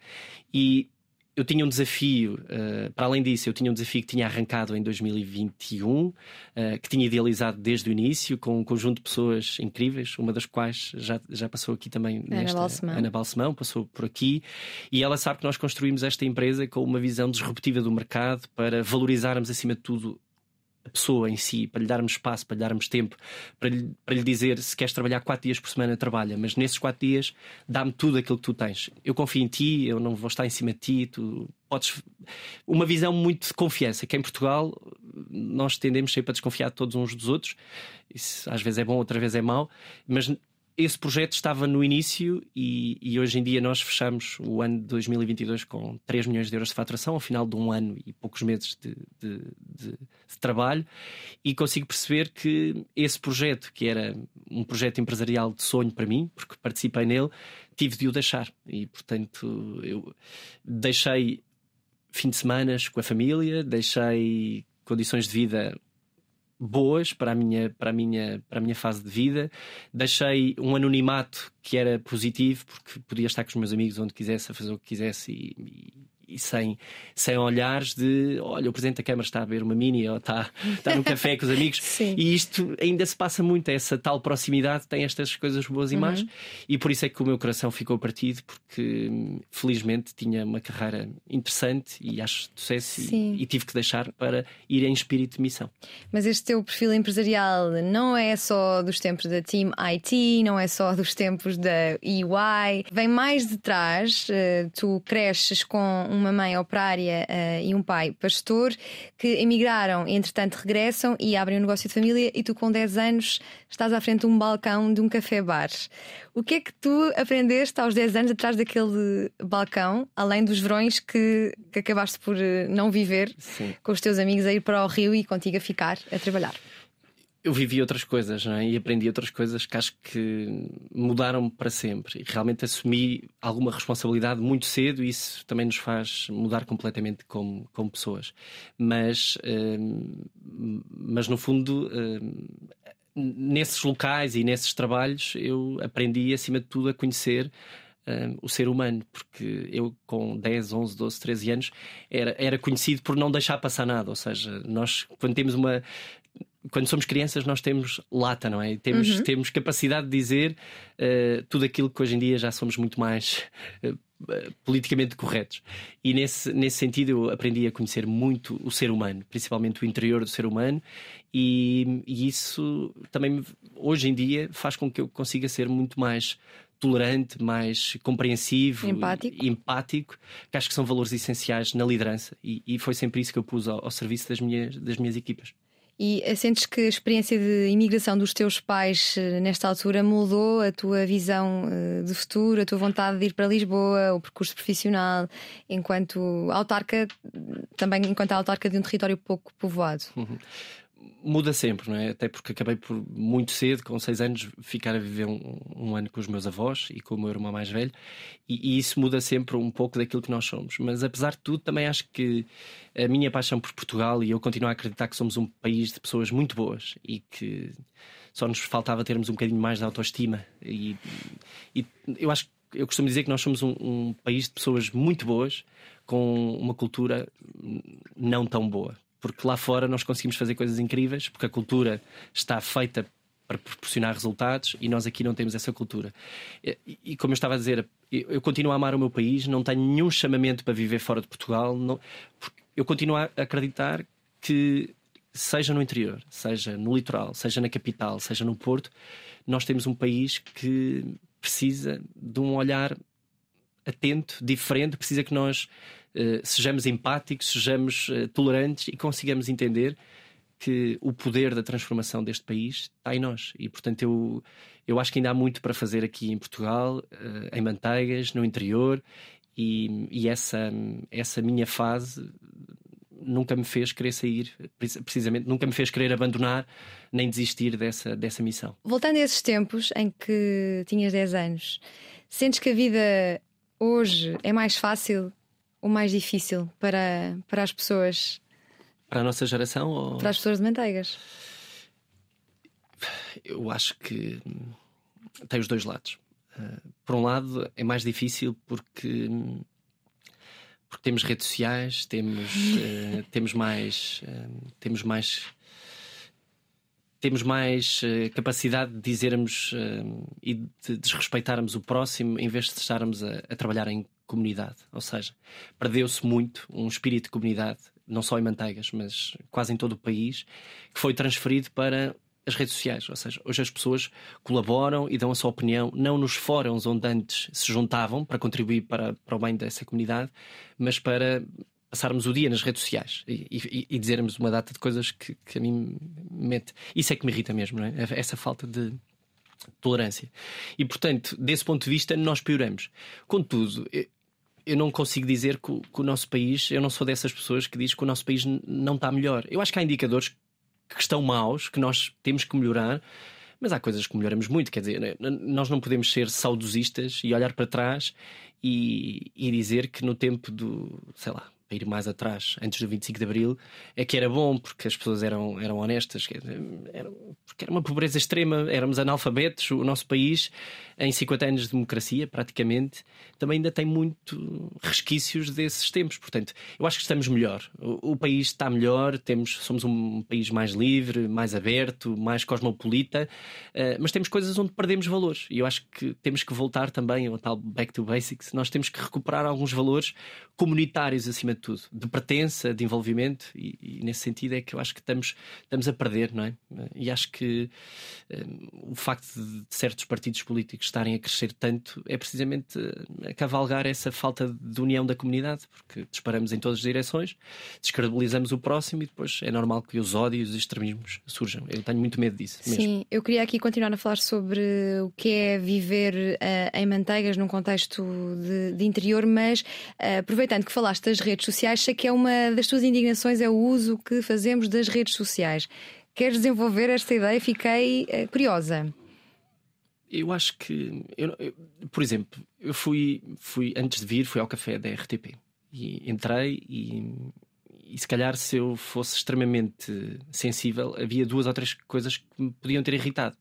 E eu tinha um desafio, uh, para além disso, eu tinha um desafio que tinha arrancado em 2021, uh, eh, que tinha idealizado desde o início, com um conjunto de pessoas incríveis, uma das quais já, já passou aqui também Ana nesta. Balsemão. Ana Balsemão, passou por aqui, e ela sabe que nós construímos esta empresa com uma visão disruptiva do mercado para valorizarmos, acima de tudo, a pessoa em si, para lhe darmos espaço, para lhe darmos tempo, para lhe, para lhe dizer se queres trabalhar quatro dias por semana, trabalha, mas nesses quatro dias dá-me tudo aquilo que tu tens. Eu confio em ti, eu não vou estar em cima de ti, tu podes. Uma visão muito de confiança, que em Portugal nós tendemos sempre a desconfiar de todos uns dos outros, isso às vezes é bom, outra vez é mau, mas esse projeto estava no início e, e, hoje em dia nós fechamos o ano de 2022 com 3 milhões de euros de faturação, ao final de um ano e poucos meses de, de, de, de, trabalho, e consigo perceber que esse projeto, que era um projeto empresarial de sonho para mim, porque participei nele, tive de o deixar. E portanto eu deixei fim de semana com a família, deixei condições de vida boas para a minha para a minha para a minha fase de vida. Deixei um anonimato que era positivo porque podia estar com os meus amigos onde quisesse a fazer o que quisesse e, e e sem, sem olhares de olha, o Presidente da Câmara está a beber uma mini ou está, está no café com os amigos. Sim. E isto ainda se passa muito, essa tal proximidade tem estas coisas boas e uhum. más, e por isso é que o meu coração ficou partido, porque felizmente tinha uma carreira interessante e acho sucesso e, e, tive que deixar para ir em espírito de missão. Mas este teu perfil empresarial não é só dos tempos da Team IT, não é só dos tempos da EY, vem mais de trás, eh, tu cresces com uma mãe operária uh, e um pai pastor que emigraram, entretanto regressam e abrem um negócio de família e tu com 10 anos estás à frente de um balcão de um café-bar. O que é que tu aprendeste aos 10 anos atrás daquele balcão, além dos verões que, que acabaste por eh, não viver Sim. com os teus amigos a ir para o Rio e contigo a ficar a trabalhar? Eu vivi outras coisas é? e aprendi outras coisas que acho que mudaram para sempre. E realmente assumi alguma responsabilidade muito cedo e isso também nos faz mudar completamente como, como pessoas. Mas, hum, mas no fundo, hum, nesses locais e nesses trabalhos, eu aprendi acima de tudo a conhecer. Um, o ser humano, porque eu com 10, 11, 12, 13 anos era, era conhecido por não deixar passar nada. Ou seja, nós, quando temos uma quando somos crianças, nós temos lata, não é? Temos, uhum. temos capacidade de dizer uh, tudo aquilo que hoje em dia já somos muito mais uh, politicamente corretos. E nesse, nesse sentido, eu aprendi a conhecer muito o ser humano, principalmente o interior do ser humano, e, e isso também, hoje em dia, faz com que eu consiga ser muito mais tolerante, mais compreensivo, empático, empático que acho que são valores essenciais na liderança e, e foi sempre isso que eu pus ao, ao serviço das minhas, das minhas equipas. E eh, sentes que a experiência de imigração dos teus pais eh, nesta altura mudou a tua visão eh, de futuro, a tua vontade de ir para Lisboa, o percurso profissional, enquanto autarca, também enquanto autarca de um território pouco povoado? Uhum. Muda sempre, não é? Até porque acabei por muito cedo, com seis anos, ficar a viver um, um ano com os meus avós e com o meu irmão mais velho, e, e, isso muda sempre um pouco daquilo que nós somos. Mas apesar de tudo, também acho que a minha paixão por Portugal e eu continuo a acreditar que somos um país de pessoas muito boas e que só nos faltava termos um bocadinho mais de autoestima. E, e eu acho eu costumo dizer que nós somos um, um país de pessoas muito boas com uma cultura não tão boa porque lá fora nós conseguimos fazer coisas incríveis, porque a cultura está feita para proporcionar resultados e nós aqui não temos essa cultura. E, e como eu estava a dizer, eu, eu, continuo a amar o meu país, não tenho nenhum chamamento para viver fora de Portugal, não, eu continuo a acreditar que, seja no interior, seja no litoral, seja na capital, seja no Porto, nós temos um país que precisa de um olhar atento, diferente, precisa que nós sejamos empáticos, sejamos uh, tolerantes e consigamos entender que o poder da transformação deste país está em nós. E, portanto, eu, eu acho que ainda há muito para fazer aqui em Portugal, uh, em Manteigas, no interior, e, e essa, essa minha fase nunca me fez querer sair, precisamente, nunca me fez querer abandonar nem desistir dessa, dessa missão. Voltando a esses tempos em que tinhas 10 anos, sentes que a vida hoje é mais fácil ou mais difícil para, para as pessoas? Para a nossa geração? Ou... Para as pessoas de manteigas? Eu acho que tem os dois lados. Uh, por um lado, é mais difícil porque, porque temos redes sociais, temos, uh, temos mais. Uh, temos mais temos mais uh, capacidade de dizermos e de desrespeitarmos o próximo em vez de estarmos a, a trabalhar em comunidade. Ou seja, perdeu-se muito um espírito de comunidade, não só em Manteigas, mas quase em todo o país, que foi transferido para as redes sociais. Ou seja, hoje as pessoas colaboram e dão a sua opinião, não nos fóruns onde antes se juntavam para contribuir para, para o bem dessa comunidade, mas para passarmos o dia nas redes sociais e, e, e dizermos uma data de coisas que, que, a mim mete. Isso é que me irrita mesmo, não é? Essa falta de tolerância. E, portanto, desse ponto de vista, nós pioramos. Contudo, eu não consigo dizer que o, que o nosso país, eu não sou dessas pessoas que diz que o nosso país não está melhor. Eu acho que há indicadores que estão maus, que nós temos que melhorar, mas há coisas que melhoramos muito. Quer dizer, nós não podemos ser saudosistas e olhar para trás e, e dizer que no tempo do, sei lá, para ir mais atrás, antes do 25 de Abril, é que era bom porque as pessoas eram, eram honestas, era, porque era uma pobreza extrema, éramos analfabetos, o nosso país, em 50 anos de democracia, praticamente, também ainda tem muito resquícios desses tempos. Portanto, eu acho que estamos melhor. O, o país está melhor, temos, somos um país mais livre, mais aberto, mais cosmopolita, uh, mas temos coisas onde perdemos valores. E eu acho que temos que voltar também ao tal back to basics. Nós temos que recuperar alguns valores comunitários acima tudo, de pertença, de envolvimento, e, e, nesse sentido é que eu acho que estamos, estamos a perder, não é? E acho que um, o facto de certos partidos políticos estarem a crescer tanto é precisamente a cavalgar essa falta de união da comunidade, porque disparamos em todas as direções, descredibilizamos o próximo e depois é normal que os ódios e os extremismos surjam. Eu tenho muito medo disso. Mesmo. Sim, eu queria aqui continuar a falar sobre o que é viver uh, em manteigas num contexto de, de interior, mas uh, aproveitando que falaste das redes sociais, sei que é uma das tuas indignações é o uso que fazemos das redes sociais. Queres desenvolver esta ideia? Fiquei uh, curiosa. Eu acho que, eu, eu, por exemplo, eu fui, fui antes de vir, fui ao café da RTP e entrei e, e se calhar se eu fosse extremamente sensível, havia duas ou três coisas que me podiam ter irritado.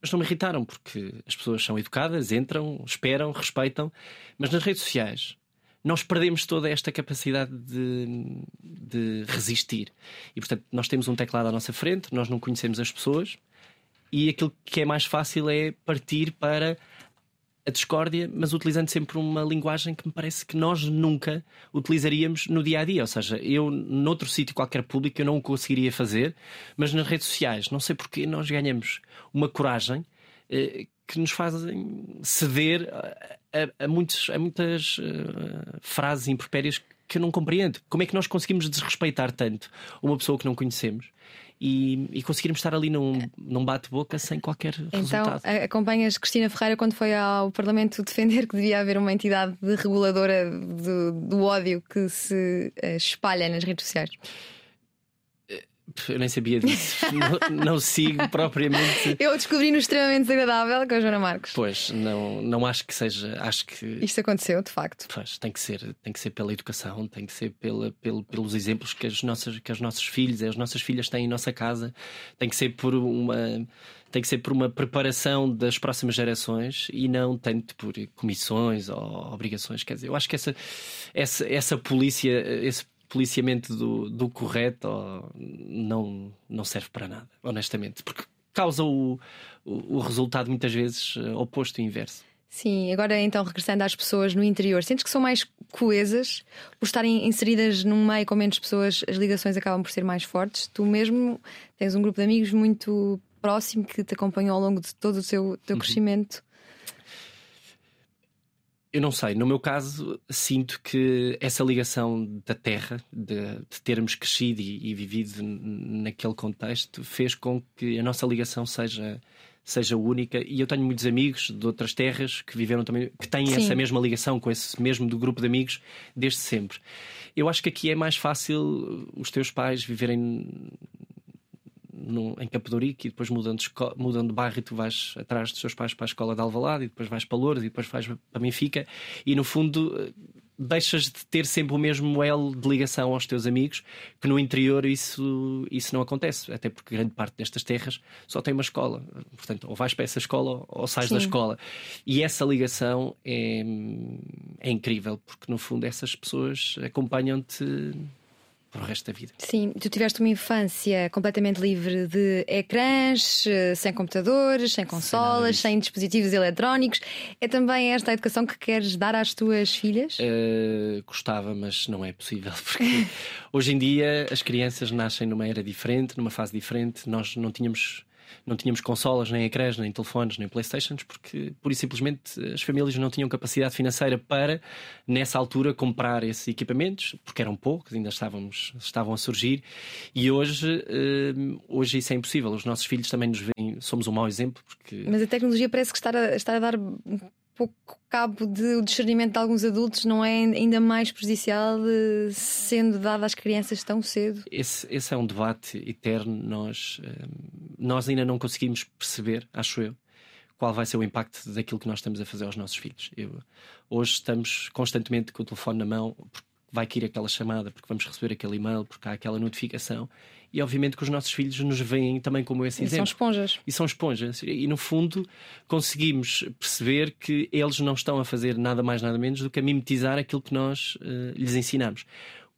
Mas não me irritaram porque as pessoas são educadas, entram, esperam, respeitam, mas nas redes sociais nós perdemos toda esta capacidade de, de resistir. E portanto, nós temos um teclado à nossa frente, nós não conhecemos as pessoas, e aquilo que é mais fácil é partir para a discórdia, mas utilizando sempre uma linguagem que me parece que nós nunca utilizaríamos no dia a dia. Ou seja, eu, noutro sítio qualquer público, eu não o conseguiria fazer, mas nas redes sociais, não sei porque nós ganhamos uma coragem eh, que nos fazem ceder a, a, muitos, a muitas uh, frases impropérias que eu não compreendo. Como é que nós conseguimos desrespeitar tanto uma pessoa que não conhecemos? E, e conseguirmos estar ali num, num bate-boca sem qualquer então, resultado. Então, acompanhas Cristina Ferreira quando foi ao Parlamento defender que devia haver uma entidade de reguladora do, do ódio que se uh, espalha nas redes sociais? Eu nem sabia disso. não, não, sigo propriamente. Eu descobri no extremamente desagradável com a Joana Marcos. Pois, não, não acho que seja. Acho que. Isto aconteceu, de facto. Pois, tem que ser, tem que ser pela educação, tem que ser pela, pelo, pelos exemplos que as nossas, que as nossos filhos e as nossas filhas têm em nossa casa, tem que ser por uma tem que ser por uma preparação das próximas gerações e não tanto por comissões ou obrigações. Quer dizer, eu acho que essa, essa, essa polícia, esse policiamento do, do correto não, não serve para nada, honestamente, porque causa o, o, o resultado muitas vezes eh, oposto e inverso. Sim, agora então regressando às pessoas no interior, sentes que são mais coesas por estarem inseridas num meio com menos pessoas, as ligações acabam por ser mais fortes. Tu mesmo tens um grupo de amigos muito próximo que te acompanhou ao longo de todo o seu teu uhum. crescimento. Eu não sei, no meu caso, sinto que essa ligação da terra, de, de termos crescido e, e, vivido naquele contexto, fez com que a nossa ligação seja, seja única. E eu tenho muitos amigos de outras terras que viveram também, que têm Sim. essa mesma ligação com esse mesmo do grupo de amigos desde sempre. Eu acho que aqui é mais fácil os teus pais viverem no, em Capodorico e depois mudando de, mudando de bairro e tu vais atrás dos seus pais para a escola de Alvalade e depois vais para Lourdes e depois vais para Benfica e no fundo eh, deixas de ter sempre o mesmo elo de ligação aos teus amigos, que no interior isso, isso não acontece, até porque grande parte destas terras só tem uma escola. Portanto, ou vais para essa escola ou sais Sim. da escola. E essa ligação é, é incrível, porque no fundo essas pessoas acompanham-te para o resto da vida. Sim, tu tiveste uma infância completamente livre de ecrãs, eh, sem computadores, sem consolas, sem, sem dispositivos eletrónicos. É também esta a educação que queres dar às tuas filhas? Uh, gostava, mas não é possível, porque hoje em dia as crianças nascem numa era diferente, numa fase diferente. Nós não tínhamos não tínhamos consolas, nem ecrãs, nem telefones, nem Playstations, porque pura e simplesmente as famílias não tinham capacidade financeira para, nessa altura, comprar esses equipamentos, porque eram poucos, ainda estávamos, estavam a surgir, e hoje, eh, hoje isso é impossível. Os nossos filhos também nos veem, somos um mau exemplo. Porque... Mas a tecnologia parece que está a, está a dar pouco cabo do discernimento de alguns adultos não é ainda mais prejudicial sendo dado às crianças tão cedo? Esse, esse é um debate eterno. Nós, eh, nós ainda não conseguimos perceber, acho eu, qual vai ser o impacto daquilo que nós estamos a fazer aos nossos filhos. Eu, hoje estamos constantemente com o telefone na mão, porque vai cair aquela chamada, porque vamos receber aquele e-mail, porque há aquela notificação e obviamente que os nossos filhos nos veem também como esse e exemplo. São esponjas. E são esponjas. E no fundo conseguimos perceber que eles não estão a fazer nada mais, nada menos do que a mimetizar aquilo que nós uh, lhes ensinamos.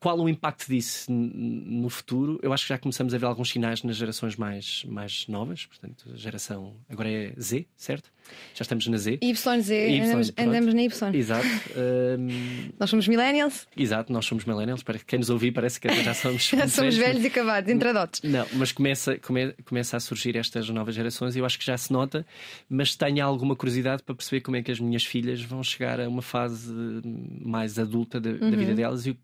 Qual o impacto disso no futuro? Eu acho que já começamos a ver alguns sinais nas gerações mais, mais novas, portanto, a geração agora é Z, certo? Já estamos na Z. YZ, y, andamos, andamos na Y. Exato. Um... Nós somos millennials. Exato, nós somos millennials. Para quem nos ouvir, parece que já somos. já somos velhos e acabados, entradotes. Não, mas começa, come, começa a surgir estas novas gerações e eu acho que já se nota, mas tenho alguma curiosidade para perceber como é que as minhas filhas vão chegar a uma fase mais adulta da, uhum. da vida delas e o,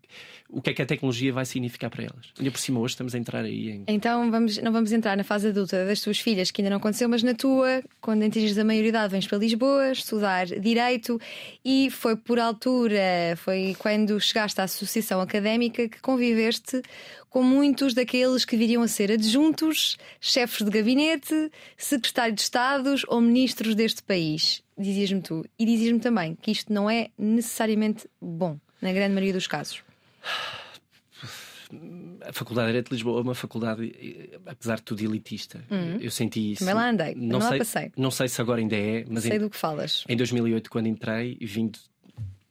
o que é que a tecnologia vai significar para elas. Ainda por cima, hoje estamos a entrar aí em. Então vamos, não vamos entrar na fase adulta das tuas filhas, que ainda não aconteceu, mas na tua, quando atinges a maioridade, vens para Lisboa estudar Direito e foi por altura, foi quando chegaste à Associação Académica que conviveste com muitos daqueles que viriam a ser adjuntos, chefes de gabinete, secretários de Estados ou ministros deste país. Dizias-me tu. E dizias-me também que isto não é necessariamente bom, na grande maioria dos casos a Faculdade de Direito de Lisboa é uma faculdade, apesar de tudo, elitista. Uhum. Eu senti isso. Também lá andei, não sei, lá passei. Não sei se agora ainda é, mas sei em, do que falas. Em 2008, quando entrei, vindo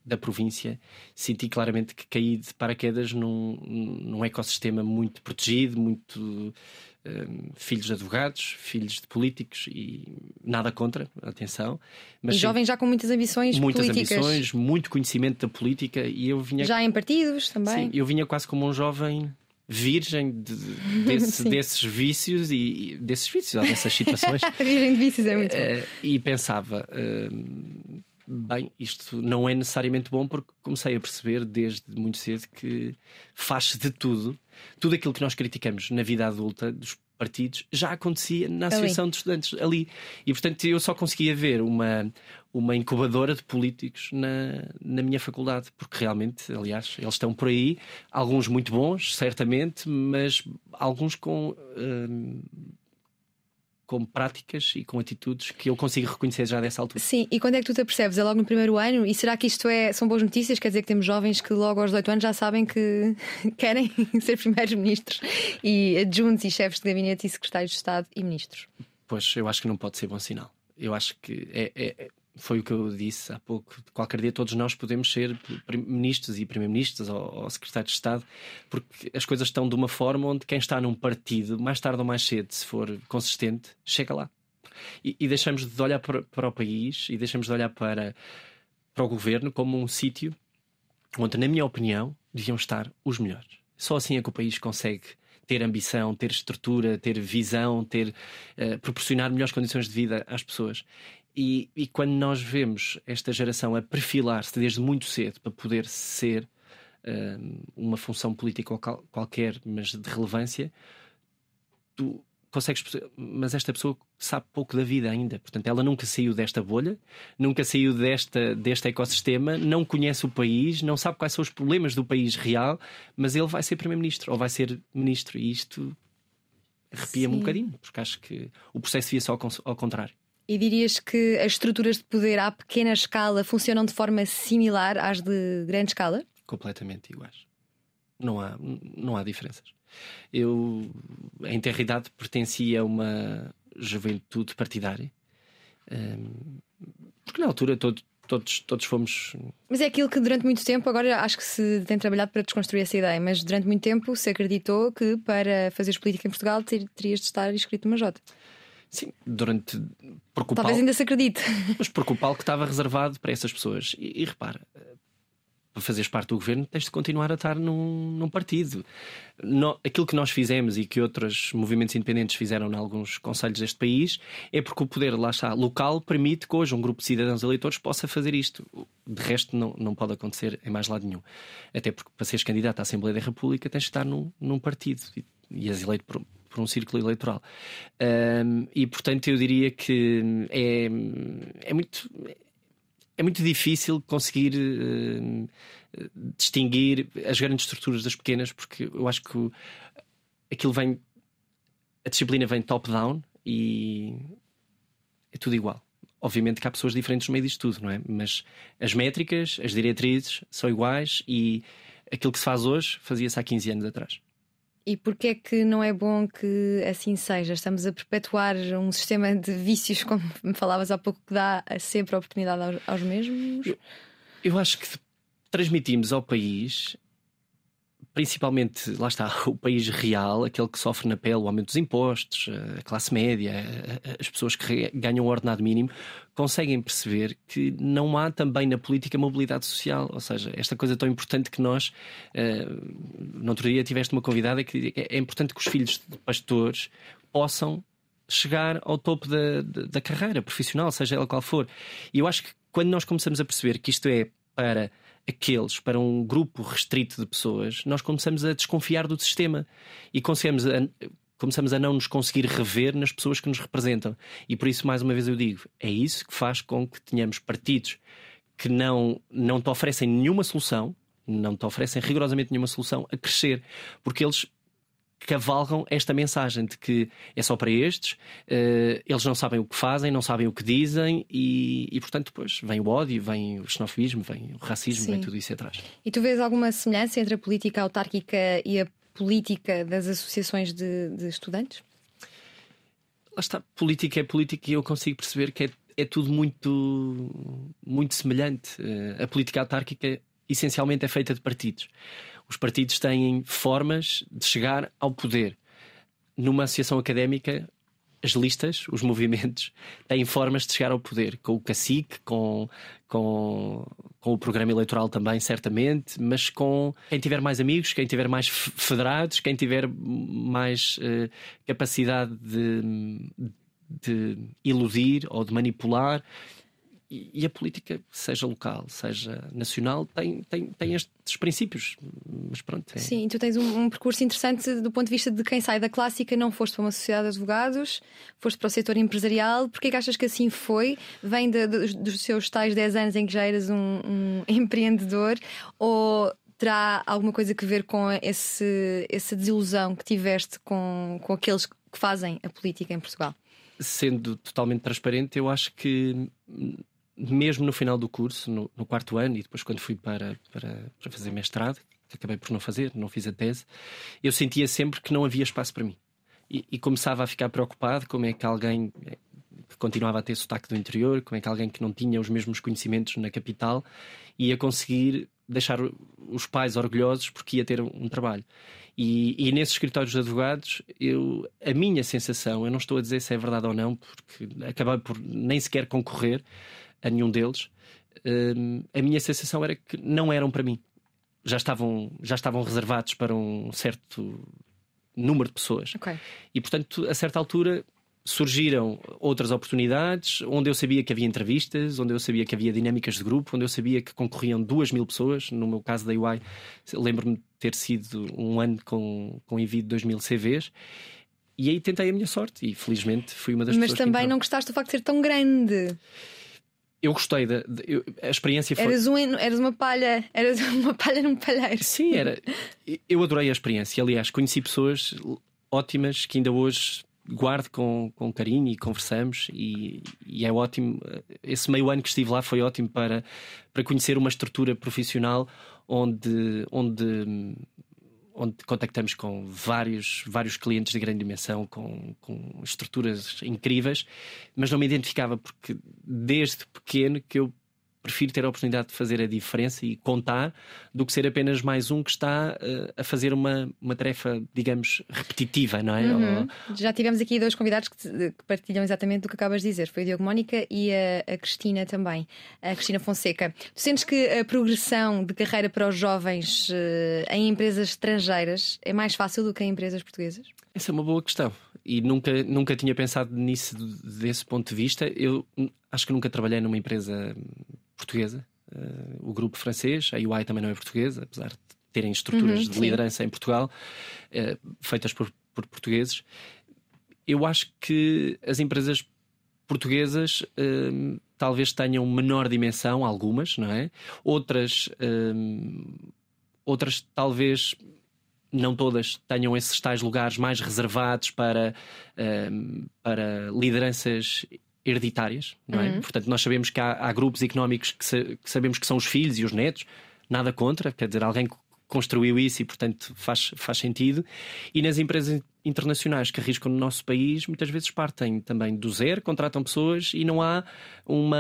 da província, senti claramente que caí de paraquedas num, num ecossistema muito protegido, muito um, filhos de advogados, filhos de políticos e nada contra, atenção. Mas e jovens já com muitas ambições muitas políticas. ambições, muito conhecimento da política e eu vinha já em partidos também. Sim, eu vinha quase como um jovem virgem de, desse, desses vícios e, e desses vícios, dessas situações. virgem de vícios é muito bom. Uh, e pensava, uh, bem, isto não é necessariamente bom porque comecei a perceber desde muito cedo que faz-se de tudo, tudo aquilo que nós criticamos na vida adulta, dos partidos já acontecia na Associação ali. de Estudantes ali. E portanto eu só conseguia ver uma, uma incubadora de políticos na, na minha faculdade, porque realmente, aliás, eles estão por aí, alguns muito bons, certamente, mas alguns com. Hum, com práticas e com atitudes que eu consigo reconhecer já dessa altura. Sim, e quando é que tu te apercebes? É logo no primeiro ano? E será que isto é, são boas notícias? Quer dizer que temos jovens que logo aos 18 anos já sabem que querem ser primeiros ministros e adjuntos e chefes de gabinete e secretários de Estado e ministros? Pois eu acho que não pode ser bom sinal. Eu acho que é, é, foi o que eu disse há pouco. Qualquer dia todos nós podemos ser ministros e primeiro-ministros ou, ou secretários de Estado, porque as coisas estão de uma forma onde quem está num partido, mais tarde ou mais cedo, se for consistente, chega lá. E, e deixamos de olhar para, para, o país e deixamos de olhar para, para o governo como um sítio onde, na minha opinião, deviam estar os melhores. Só assim é que o país consegue ter ambição, ter estrutura, ter visão, ter uh, proporcionar melhores condições de vida às pessoas. E, e quando nós vemos esta geração a perfilar-se desde muito cedo para poder ser uh, uma função política qualquer, mas de relevância, tu consegues. Mas esta pessoa sabe pouco da vida ainda. Portanto, ela nunca saiu desta bolha, nunca saiu desta, deste ecossistema, não conhece o país, não sabe quais são os problemas do país real, mas ele vai ser Primeiro-Ministro ou vai ser Ministro. E isto arrepia-me um bocadinho, porque acho que o processo devia só ao contrário. E dirias que as estruturas de poder à pequena escala funcionam de forma similar às de grande escala? Completamente iguais. Não há, não há diferenças. Eu, em terridade, pertencia a uma juventude partidária. Um, porque na altura todo, todos, todos fomos. Mas é aquilo que durante muito tempo, agora acho que se tem trabalhado para desconstruir essa ideia, mas durante muito tempo se acreditou que para fazeres política em Portugal terias de estar inscrito numa Jota. Sim, durante. Talvez ainda se acredite. Mas porque o palco estava reservado para essas pessoas. E, e repara, para fazeres parte do governo, tens de continuar a estar num, num partido. No, aquilo que nós fizemos e que outros movimentos independentes fizeram em alguns conselhos deste país é porque o poder, lá está, local, permite que hoje um grupo de cidadãos eleitores possa fazer isto. De resto, não, não pode acontecer em mais lado nenhum. Até porque para seres candidato à Assembleia da República tens de estar num, num partido e, e és eleito por, por um círculo eleitoral. Um, e portanto eu diria que é, é muito. É muito difícil conseguir uh, distinguir as grandes estruturas das pequenas, porque eu acho que aquilo vem. A disciplina vem top-down e é tudo igual. Obviamente que há pessoas diferentes no meio disto tudo, não é? Mas as métricas, as diretrizes são iguais e aquilo que se faz hoje fazia-se há 15 anos atrás. E porquê é que não é bom que assim seja? Estamos a perpetuar um sistema de vícios, como me falavas há pouco, que dá sempre oportunidade aos, aos mesmos? Eu, eu acho que transmitimos ao país principalmente, lá está, o país real, aquele que sofre na pele o aumento dos impostos, a classe média, as pessoas que ganham o ordenado mínimo, conseguem perceber que não há também na política mobilidade social. Ou seja, esta coisa tão importante que nós. Uh, no outro dia tiveste uma convidada que é importante que os filhos de pastores possam chegar ao topo da, da carreira profissional, seja ela qual for. E eu acho que quando nós começamos a perceber que isto é para aqueles para um grupo restrito de pessoas, nós começamos a desconfiar do sistema e começamos a, começamos a não nos conseguir rever nas pessoas que nos representam. E por isso, mais uma vez, eu digo: é isso que faz com que tenhamos partidos que não, não te oferecem nenhuma solução, não te oferecem rigorosamente nenhuma solução a crescer, porque eles cavalgam esta mensagem de que é só para estes, uh, eles não sabem o que fazem, não sabem o que dizem e, e portanto, depois vem o ódio, vem o xenofismo, vem o racismo, Sim. vem tudo isso atrás. E tu vês alguma semelhança entre a política autárquica e a política das associações de, de estudantes? Lá está, política é política e eu consigo perceber que é, é tudo muito, muito semelhante. Uh, a política autárquica essencialmente é feita de partidos. Os partidos têm formas de chegar ao poder. Numa associação académica, as listas, os movimentos, têm formas de chegar ao poder, com o cacique, com, com, com o programa eleitoral também, certamente, mas com quem tiver mais amigos, quem tiver mais federados, quem tiver mais uh, capacidade de, de iludir ou de manipular e, a política, seja local, seja nacional, tem, tem, tem estes princípios. Mas pronto. É... Sim, tu tens um, um, percurso interessante do ponto de vista de quem sai da clássica, não foste para uma sociedade de advogados, foste para o setor empresarial. Porquê que achas que assim foi? Vem de, de, dos seus tais 10 anos em que já eras um, um empreendedor? Ou terá alguma coisa a ver com esse, essa desilusão que tiveste com, com aqueles que fazem a política em Portugal? Sendo totalmente transparente, eu acho que mesmo no final do curso, no, no quarto ano, e depois quando fui para, para, para, fazer mestrado, que acabei por não fazer, não fiz a tese, eu sentia sempre que não havia espaço para mim. E, e começava a ficar preocupado como é que alguém eh, que continuava a ter sotaque do interior, como é que alguém que não tinha os mesmos conhecimentos na capital ia conseguir deixar os pais orgulhosos porque ia ter um trabalho. E, e, nesses escritórios de advogados, eu, a minha sensação, eu não estou a dizer se é verdade ou não, porque acabei por nem sequer concorrer, a nenhum deles, um, a minha sensação era que não eram para mim. Já estavam, já estavam reservados para um certo número de pessoas. Okay. E, portanto, a certa altura surgiram outras oportunidades onde eu sabia que havia entrevistas, onde eu sabia que havia dinâmicas de grupo, onde eu sabia que concorriam duas mil pessoas. No meu caso da UI, lembro-me de ter sido um ano com, com envio de 2 mil CVs. E aí tentei a minha sorte e felizmente fui uma das Mas pessoas. Mas também não gostaste do facto de ser tão grande eu gostei da a experiência foi... eras, um, eras uma palha eras uma palha num palheiro. Sim era. Eu adorei a experiência. Aliás conheci pessoas ótimas que ainda hoje guardo com, com carinho e conversamos e, e é ótimo. Esse meio ano que estive lá foi ótimo para para conhecer uma estrutura profissional onde onde onde contactamos com vários, vários clientes de grande dimensão, com, com estruturas incríveis, mas não me identificava porque desde pequeno que eu prefiro ter a oportunidade de fazer a diferença e contar do que ser apenas mais um que está uh, a fazer uma, uma tarefa, digamos, repetitiva, não é? Uhum. Ou... Já tivemos aqui dois convidados que, que, partilham exatamente do que acabas de dizer: foi o Diogo Mónica e a, a, Cristina também, a Cristina Fonseca. Tu sentes que a progressão de carreira para os jovens uh, em empresas estrangeiras é mais fácil do que em empresas portuguesas? Essa é uma boa questão e nunca, nunca tinha pensado nisso desse ponto de vista. Eu acho que nunca trabalhei numa empresa portuguesa. Uh, o grupo francês, a UI também não é portuguesa, apesar de terem estruturas uhum, de liderança em Portugal, uh, feitas por, por, portugueses. Eu acho que as empresas portuguesas uh, talvez tenham menor dimensão, algumas, não é? Outras, outras talvez não todas tenham esses tais lugares mais reservados para, para lideranças hereditárias, não é? Uhum. Portanto, nós sabemos que há, há grupos económicos que, sa que, sabemos que são os filhos e os netos, nada contra, quer dizer, alguém construiu isso e, portanto, faz, faz sentido. E nas empresas internacionais que arriscam no nosso país, muitas vezes partem também do zero, contratam pessoas e não há uma,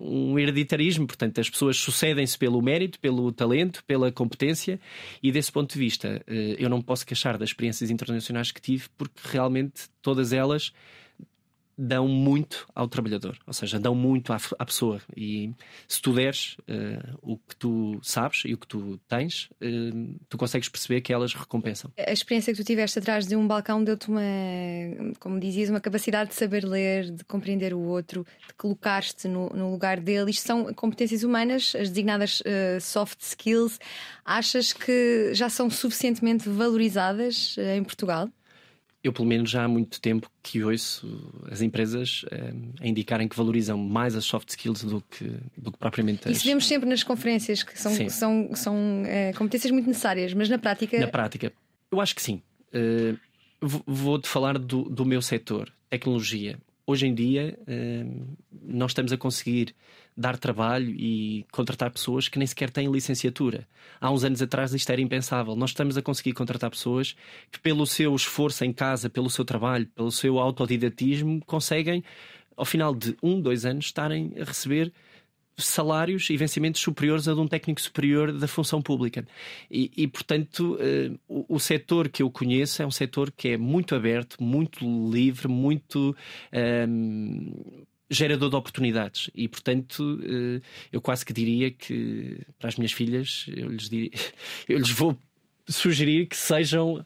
um hereditarismo. Portanto, as pessoas sucedem-se pelo mérito, pelo talento, pela competência. E desse ponto de vista, eh, eu não posso queixar das experiências internacionais que tive, porque realmente todas elas dão muito ao trabalhador, ou seja, dão muito à, à pessoa. E se tu deres uh, o que tu sabes e o que tu tens, uh, tu consegues perceber que elas recompensam. A experiência que tu tiveste atrás de um balcão deu-te uma, como dizias, uma capacidade de saber ler, de compreender o outro, de colocar-te no, no, lugar dele. Isto são competências humanas, as designadas uh, soft skills. Achas que já são suficientemente valorizadas em Portugal? Eu, pelo menos, já há muito tempo que ouço as empresas eh, a indicarem que valorizam mais as soft skills do que, do que propriamente as. Isso vemos sempre nas conferências, que são, são, são eh, competências muito necessárias, mas na prática. Na prática, eu acho que sim. Uh, Vou-te falar do, do meu setor, tecnologia. Hoje em dia, uh, nós estamos a conseguir dar trabalho e contratar pessoas que nem sequer têm licenciatura. Há uns anos atrás isto era impensável. Nós estamos a conseguir contratar pessoas que, pelo seu esforço em casa, pelo seu trabalho, pelo seu autodidatismo, conseguem, ao final de um, dois anos, estarem a receber salários e vencimentos superiores a de um técnico superior da função pública. E, e portanto, uh, o, o setor que eu conheço é um setor que é muito aberto, muito livre, muito. Uh, gerador de oportunidades e portanto eh, eu quase que diria que para as minhas filhas eu lhes, diria, eu lhes vou sugerir que sejam uh,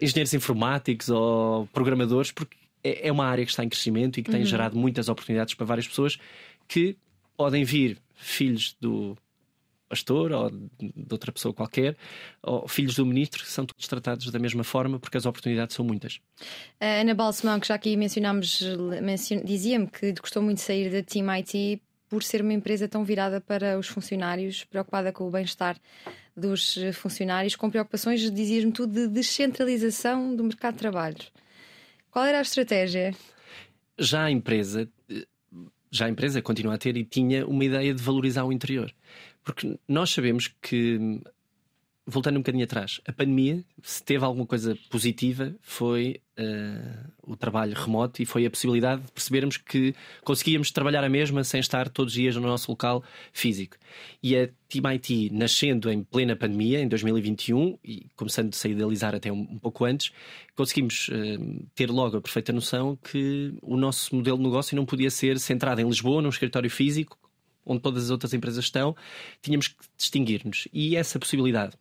engenheiros informáticos ou programadores porque é, é uma área que está em crescimento e que tem uhum. gerado muitas oportunidades para várias pessoas que podem vir filhos do pastor ou de outra pessoa qualquer, ou filhos do ministro, que são todos tratados da mesma forma porque as oportunidades são muitas. A Ana Balsemão, que já aqui mencionámos, mencion... dizia-me que gostou muito de sair da Team IT por ser uma empresa tão virada para os funcionários, preocupada com o bem-estar dos funcionários, com preocupações, dizias-me tudo, de descentralização do mercado de trabalho. Qual era a estratégia? Já a empresa, já a empresa continua a ter e tinha uma ideia de valorizar o interior. Porque nós sabemos que voltando um bocadinho atrás, a pandemia, se teve alguma coisa positiva, foi uh, o trabalho remoto e foi a possibilidade de percebermos que conseguíamos trabalhar a mesma sem estar todos os dias no nosso local físico. E a Team IT, nascendo em plena pandemia, em 2021, e começando-se a idealizar até um, um pouco antes, conseguimos uh, ter logo a perfeita noção que o nosso modelo de negócio não podia ser centrado em Lisboa, num escritório físico, onde todas as outras empresas estão, tínhamos que distinguir-nos. E essa possibilidade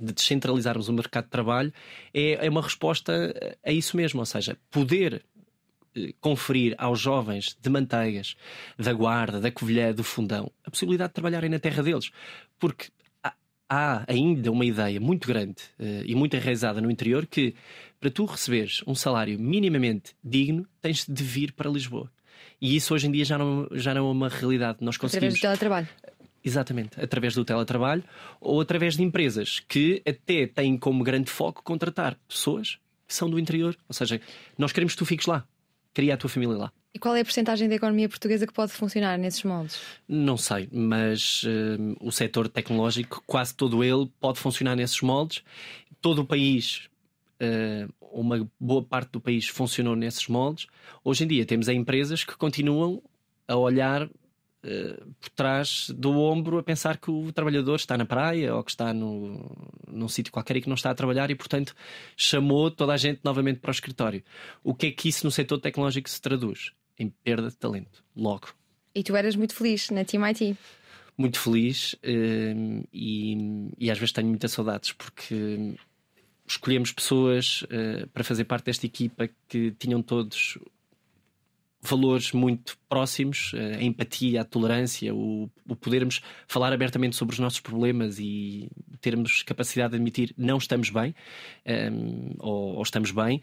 de descentralizarmos o mercado de trabalho é, é uma resposta a isso mesmo, ou seja, poder eh, conferir aos jovens de Manteigas, da Guarda, da Covilhã, do Fundão, a possibilidade de trabalharem na terra deles. Porque há ainda uma ideia muito grande uh, e muito enraizada no interior que para tu receberes um salário minimamente digno, tens de vir para Lisboa. E isso hoje em dia já não, já não é uma realidade. Nós conseguimos. Através do teletrabalho. Exatamente, através do teletrabalho ou através de empresas que até têm como grande foco contratar pessoas que são do interior. Ou seja, nós queremos que tu fiques lá, cria a tua família lá. E qual é a porcentagem da economia portuguesa que pode funcionar nesses moldes? Não sei, mas uh, o setor tecnológico, quase todo ele, pode funcionar nesses moldes. Todo o país, uh, uma boa parte do país funcionou nesses moldes. Hoje em dia temos empresas que continuam a olhar eh, por trás do ombro a pensar que o trabalhador está na praia ou que está no, num sítio qualquer e que não está a trabalhar e, portanto, chamou toda a gente novamente para o escritório. O que é que isso no setor tecnológico se traduz? Em perda de talento, logo. E tu eras muito feliz na Team IT? Muito feliz uh, e, e às vezes tenho muitas saudades porque escolhemos pessoas uh, para fazer parte desta equipa que tinham todos valores muito próximos, a empatia, a tolerância, o, o, podermos falar abertamente sobre os nossos problemas e termos capacidade de admitir não estamos bem um, ehm, ou, ou, estamos bem,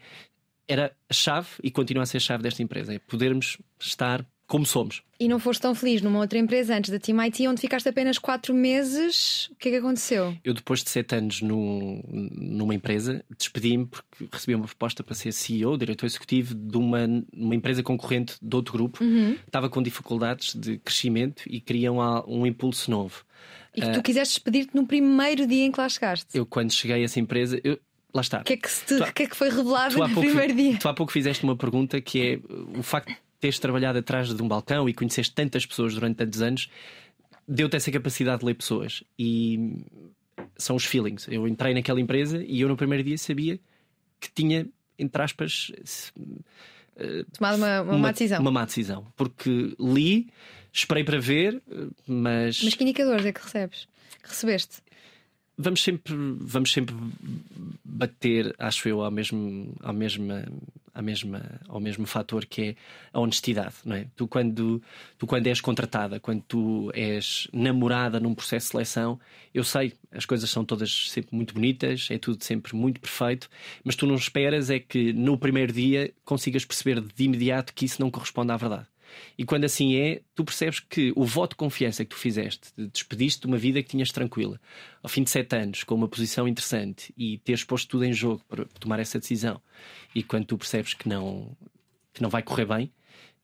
era a chave e continua a ser a chave desta empresa, é podermos estar como somos. E não foste tão feliz numa outra empresa antes da Team IT, onde ficaste apenas 4 meses. O que é que aconteceu? Eu, depois de 7 anos no, numa empresa, despedi-me porque recebi uma proposta para ser CEO, diretor executivo de uma, uma empresa concorrente de outro grupo. Uhum. Estava com dificuldades de crescimento e queriam um impulso novo. E que tu uh, quiseste despedir-te no primeiro dia em que lá chegaste? Eu, quando cheguei a essa empresa, eu, lá está. O que, é que, tu, tu, que, é que foi revelado no primeiro dia? Tu há pouco fizeste uma pergunta que é o facto teres trabalhado atrás de um balcão e conheceste tantas pessoas durante tantos anos, deu-te essa capacidade de ler pessoas. E são os feelings. Eu entrei naquela empresa e eu no primeiro dia sabia que tinha, entre aspas, tomado uma, uma, uma, má decisão. Uma má decisão. Porque li, esperei para ver, mas. Mas que indicadores é que recebes? Recebeste? Vamos sempre, vamos sempre bater, acho eu, ao mesmo, ao mesma, à mesma, ao mesmo fator que é a honestidade, não é? Tu quando, tu quando és contratada, quando tu és namorada num processo de seleção, eu sei, as coisas são todas sempre muito bonitas, é tudo sempre muito perfeito, mas tu não esperas é que no primeiro dia consigas perceber de imediato que isso não corresponde à verdade. E quando assim é, tu percebes que o voto de confiança que tu fizeste, despediste de uma vida que tinhas tranquila, ao fim de sete anos, com uma posição interessante e teres posto tudo em jogo para tomar essa decisão, e quando tu percebes que não, que não vai correr bem,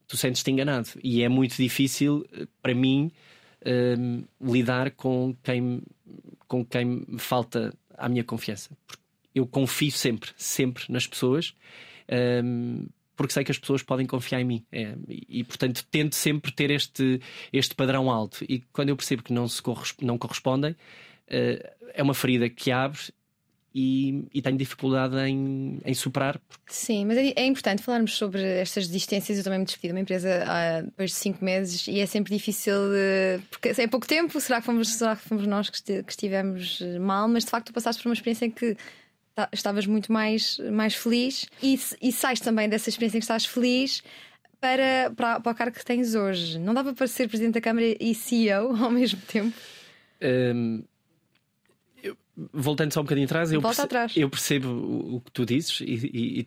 tu sentes-te enganado. E é muito difícil eh, para mim um, lidar com quem, com quem falta a minha confiança. Porque eu confio sempre, sempre nas pessoas. Um, porque sei que as pessoas podem confiar em mim. É, e, e, portanto, tento sempre ter este, este padrão alto. E quando eu percebo que não, se não correspondem, uh, é uma ferida que abre e, e, tenho dificuldade em, em superar. Sim, mas é, é, importante falarmos sobre estas desistências. Eu também me despedi de uma empresa há depois de cinco meses e é sempre difícil, de, porque é pouco tempo. Será que fomos, será que fomos nós que estivemos mal? Mas de facto, tu passaste por uma experiência em que estavas muito mais, mais feliz e, e sais também dessa experiência em que estás feliz para, para, para o cargo que tens hoje? Não dava para ser Presidente da Câmara e CEO ao mesmo tempo? Um, eu, voltando só um bocadinho atrás, eu, perce atrás. eu percebo o, o, que tu dizes e, e, e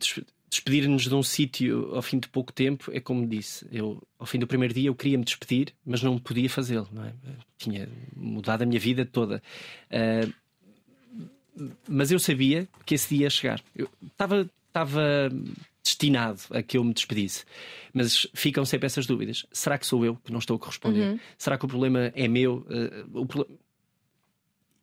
despedir-nos de um sítio ao fim de pouco tempo é como disse. Eu, ao fim do primeiro dia, eu queria me despedir, mas não podia fazê-lo. É? Tinha mudado a minha vida toda. Uh, mas eu sabia que esse dia ia chegar. Eu estava, estava destinado a que eu me despedisse. Mas ficam sempre essas dúvidas. Será que sou eu que não estou a corresponder? Uhum. Será que o problema é meu? Uh, o pro...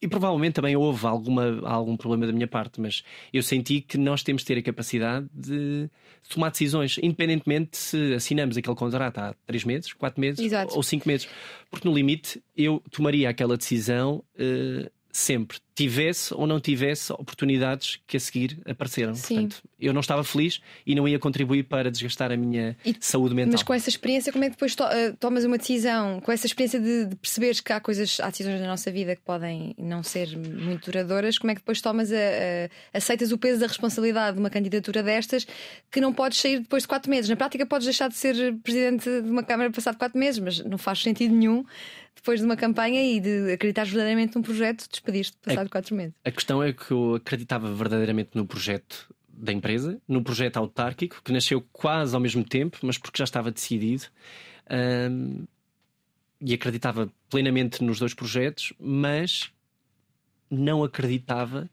E provavelmente também houve alguma, algum problema da minha parte, mas eu senti que nós temos de ter a capacidade de tomar decisões, independentemente se assinamos aquele contrato há três meses, quatro meses Exato. ou cinco meses. Porque no limite eu tomaria aquela decisão uh, sempre, tivesse ou não tivesse oportunidades que a seguir apareceram. Sim. Portanto, eu não estava feliz e não ia contribuir para desgastar a minha e, saúde mental. Mas com essa experiência, como é que depois to uh, tomas uma decisão? Com essa experiência de, de, perceberes que há coisas, há decisões na nossa vida que podem não ser muito duradouras, como é que depois tomas a, a, aceitas o peso da responsabilidade de uma candidatura destas que não podes sair depois de quatro meses? Na prática, podes deixar de ser presidente de uma Câmara passado quatro meses, mas não faz sentido nenhum depois de uma campanha e de acreditar verdadeiramente num projeto, despediste passado quatro meses. A questão é que eu acreditava verdadeiramente no projeto da empresa, no projeto autárquico, que nasceu quase ao mesmo tempo, mas porque já estava decidido. Um, e acreditava plenamente nos dois projetos, mas não acreditava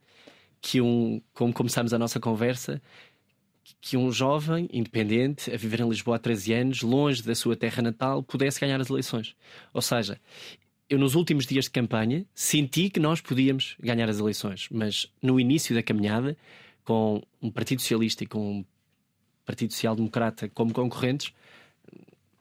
que um, como começámos a nossa conversa, que um jovem independente, a viver em Lisboa há 13 anos, longe da sua terra natal, pudesse ganhar as eleições. Ou seja, eu nos últimos dias de campanha senti que nós podíamos ganhar as eleições, mas no início da caminhada, com um Partido Socialista e com um Partido Social Democrata como concorrentes,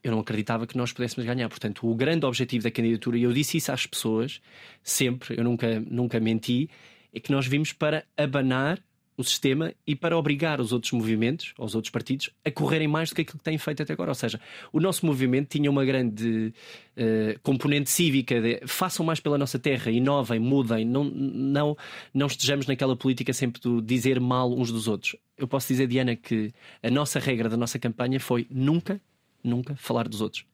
eu não acreditava que nós pudéssemos ganhar. Portanto, o grande objetivo da candidatura, e eu disse isso às pessoas, sempre, eu nunca, nunca menti, é que nós vimos para abanar o sistema e para obrigar os outros movimentos, os outros partidos, a correrem mais do que aquilo que têm feito até agora. Ou seja, o nosso movimento tinha uma grande uh, componente cívica de façam mais pela nossa terra, inovem, mudem, não, não, não estejamos naquela política sempre de dizer mal uns dos outros. Eu posso dizer, Diana, que a nossa regra da nossa campanha foi nunca, nunca falar dos outros.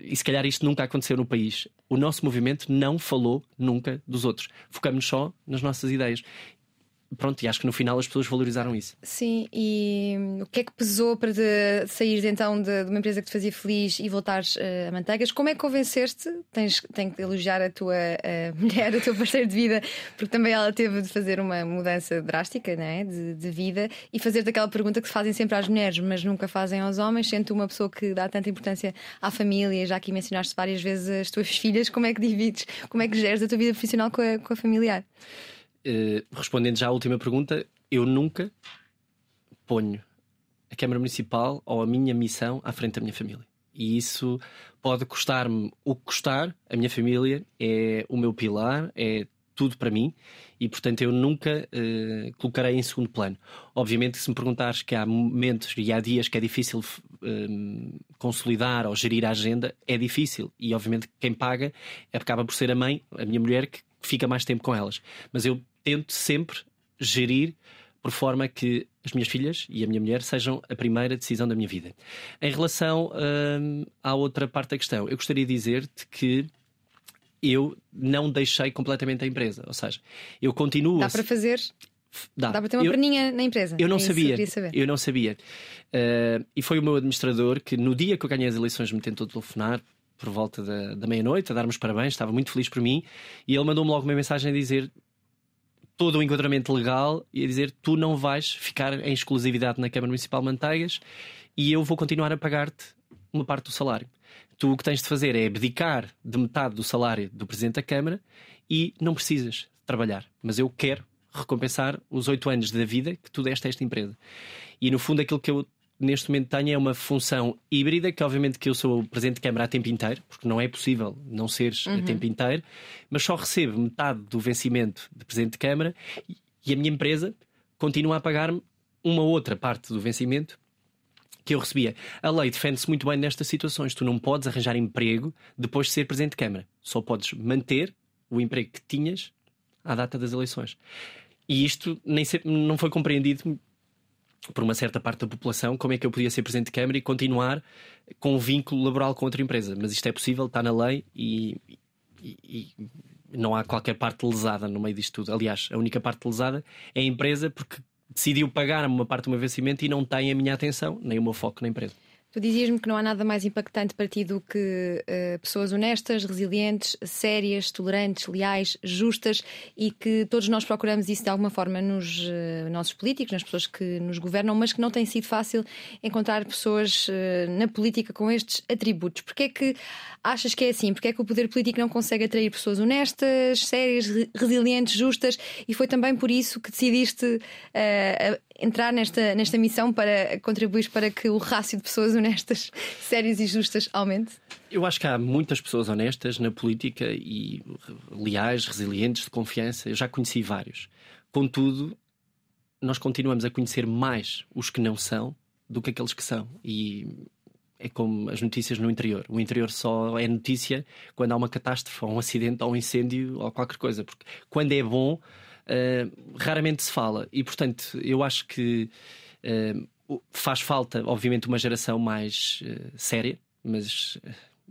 E se calhar isto nunca aconteceu no país. O nosso movimento não falou nunca dos outros. Focamos só nas nossas ideias pronto, e acho que no final as pessoas valorizaram isso. Sim, e o que é que pesou para sair então de, de, uma empresa que te fazia feliz e voltares uh, a manteigas? Como é que convenceste? Tens, tenho que elogiar a tua uh, mulher, o teu parceiro de vida, porque também ela teve de fazer uma mudança drástica né, de, de vida e fazer-te aquela pergunta que se fazem sempre às mulheres, mas nunca fazem aos homens, sendo uma pessoa que dá tanta importância à família, já aqui mencionaste várias vezes as tuas filhas, como é que divides, como é que geres a tua vida profissional com a, com a familiar? Eh, respondendo já à última pergunta, eu nunca ponho a Câmara Municipal ou a minha missão à frente da minha família. E isso pode custar-me o que custar, a minha família é o meu pilar, é tudo para mim e, portanto, eu nunca uh, colocarei em segundo plano. Obviamente, se me perguntares que há momentos e há dias que é difícil uh, consolidar ou gerir a agenda, é difícil. E, obviamente, quem paga acaba por ser a mãe, a minha mulher, que fica mais tempo com elas. Mas eu tento sempre gerir por forma que as minhas filhas e a minha mulher sejam a primeira decisão da minha vida. Em relação hum, à outra parte da questão, eu gostaria de dizer-te que eu não deixei completamente a empresa. Ou seja, eu continuo. Dá para fazer. Dá. Dá para ter uma eu, perninha na empresa. Eu não é sabia. Eu não sabia. Uh, e foi o meu administrador que, no dia que eu ganhei as eleições, me tentou telefonar por volta da, da meia-noite a dar-me os parabéns. Estava muito feliz por mim. E ele mandou-me logo uma mensagem a dizer: todo o enquadramento legal e a dizer tu não vais ficar em exclusividade na Câmara Municipal de Manteigas e eu vou continuar a pagar-te uma parte do salário. Tu o que tens de fazer é abdicar de metade do salário do Presidente da Câmara e não precisas trabalhar. Mas eu quero recompensar os oito anos da vida que tu deste a esta empresa. E no fundo aquilo que eu neste momento tenho é uma função híbrida, que obviamente que eu sou presidente de Câmara a tempo inteiro, porque não é possível não seres uhum. a tempo inteiro, mas só recebo metade do vencimento de presidente de Câmara e a minha empresa continua a pagar-me uma outra parte do vencimento que eu recebia. A lei defende-se muito bem nestas situações. Tu não podes arranjar emprego depois de ser presidente de Câmara. Só podes manter o emprego que tinhas à data das eleições. E isto nem sempre, não foi compreendido por uma certa parte da população, como é que eu podia ser presidente de Câmara e continuar com um vínculo laboral com outra empresa. Mas isto é possível, está na lei e, e, e não há qualquer parte lesada no meio disto tudo. Aliás, a única parte lesada é a empresa porque decidiu pagar uma parte do meu vencimento e não tem a minha atenção nem o meu foco na empresa. Tu dizias-me que não há nada mais impactante para ti do que uh, pessoas honestas, resilientes, sérias, tolerantes, leais, justas e que todos nós procuramos isso de alguma forma nos uh, nossos políticos, nas pessoas que nos governam, mas que não tem sido fácil encontrar pessoas uh, na política com estes atributos. Porquê é que achas que é assim? Porquê é que o poder político não consegue atrair pessoas honestas, sérias, resilientes, justas? E foi também por isso que decidiste entrar nesta, nesta missão para contribuir para que o rácio de pessoas honestas, sérias e justas aumente? Eu acho que há muitas pessoas honestas na política e leais, resilientes, de confiança. Eu já conheci vários. Contudo, nós continuamos a conhecer mais os que não são do que aqueles que são. E é como as notícias no interior. O interior só é notícia quando há uma catástrofe, ou um acidente, ou um incêndio, ou qualquer coisa. Porque quando é bom, uh, raramente se fala. E, portanto, eu acho que uh, faz falta, obviamente, uma geração mais uh, séria, mas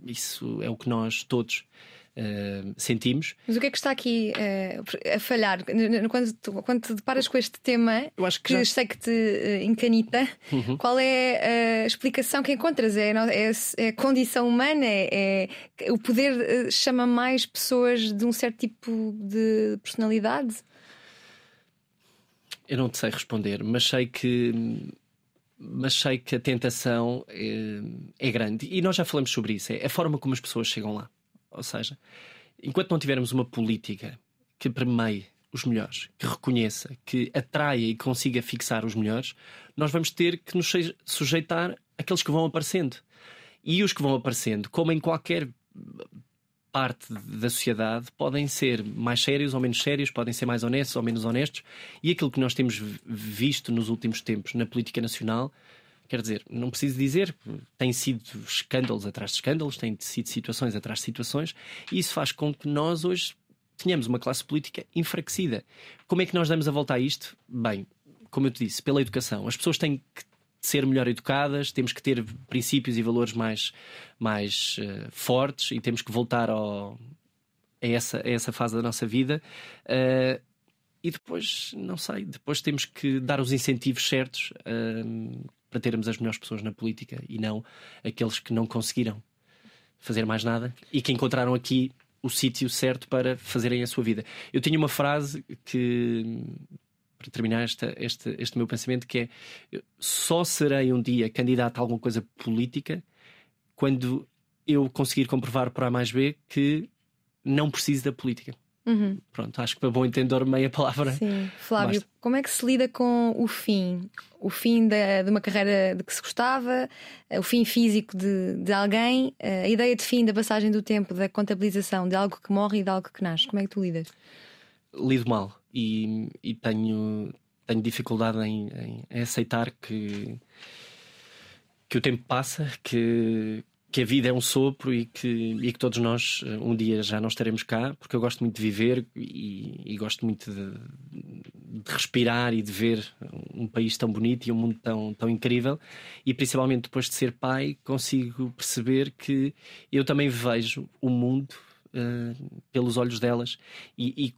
isso é o que nós todos. Uh, sentimos. Mas o que é que está aqui uh, a falhar? Quando, tu, quando te deparas com este tema, Eu acho que, que já... sei que te uh, encanita, uhum. qual é a explicação que encontras? É, é, é a condição humana? É, é o poder chama mais pessoas de um certo tipo de personalidade? Eu não te sei responder, mas sei que mas sei que a tentação é, é, grande e nós já falamos sobre isso. É a forma como as pessoas chegam lá. Ou seja, enquanto não tivermos uma política que premie os melhores, que reconheça, que atraia e consiga fixar os melhores, nós vamos ter que nos sujeitar àqueles que vão aparecendo. E os que vão aparecendo, como em qualquer parte da sociedade podem ser mais sérios ou menos sérios, podem ser mais honestos ou menos honestos, e aquilo que nós temos visto nos últimos tempos na política nacional, quer dizer, não preciso dizer, tem sido escândalos atrás de escândalos, tem sido situações atrás de situações, e isso faz com que nós hoje tenhamos uma classe política enfraquecida. Como é que nós damos a volta a isto? Bem, como eu te disse, pela educação. As pessoas têm que ser melhor educadas, temos que ter princípios e valores mais, mais uh, fortes e temos que voltar ao, a, essa, a essa fase da nossa vida. Uh, e depois, não sei, depois temos que dar os incentivos certos uh, para termos as melhores pessoas na política e não aqueles que não conseguiram fazer mais nada e que encontraram aqui o sítio certo para fazerem a sua vida. Eu tinha uma frase que para terminar esta, este, este meu pensamento, que é só serei um dia candidato a alguma coisa política quando eu conseguir comprovar por A mais B que não preciso da política. Uhum. Pronto, acho que para bom entendedor meia palavra. Sim, Flávio, basta. como é que se lida com o fim? O fim de, de uma carreira de que se gostava, o fim físico de, de alguém, a ideia de fim da passagem do tempo, da contabilização de algo que morre e de algo que nasce. Como é que tu lidas? Lido mal e, e tenho, tenho dificuldade em, em, em, aceitar que, que o tempo passa, que, que a vida é um sopro e que, e que todos nós eh, um dia já não estaremos cá, porque eu gosto muito de viver e, e gosto muito de, de, respirar e de ver um país tão bonito e um mundo tão, tão incrível. E principalmente depois de ser pai, consigo perceber que eu também vejo o mundo uh, pelos olhos delas e, e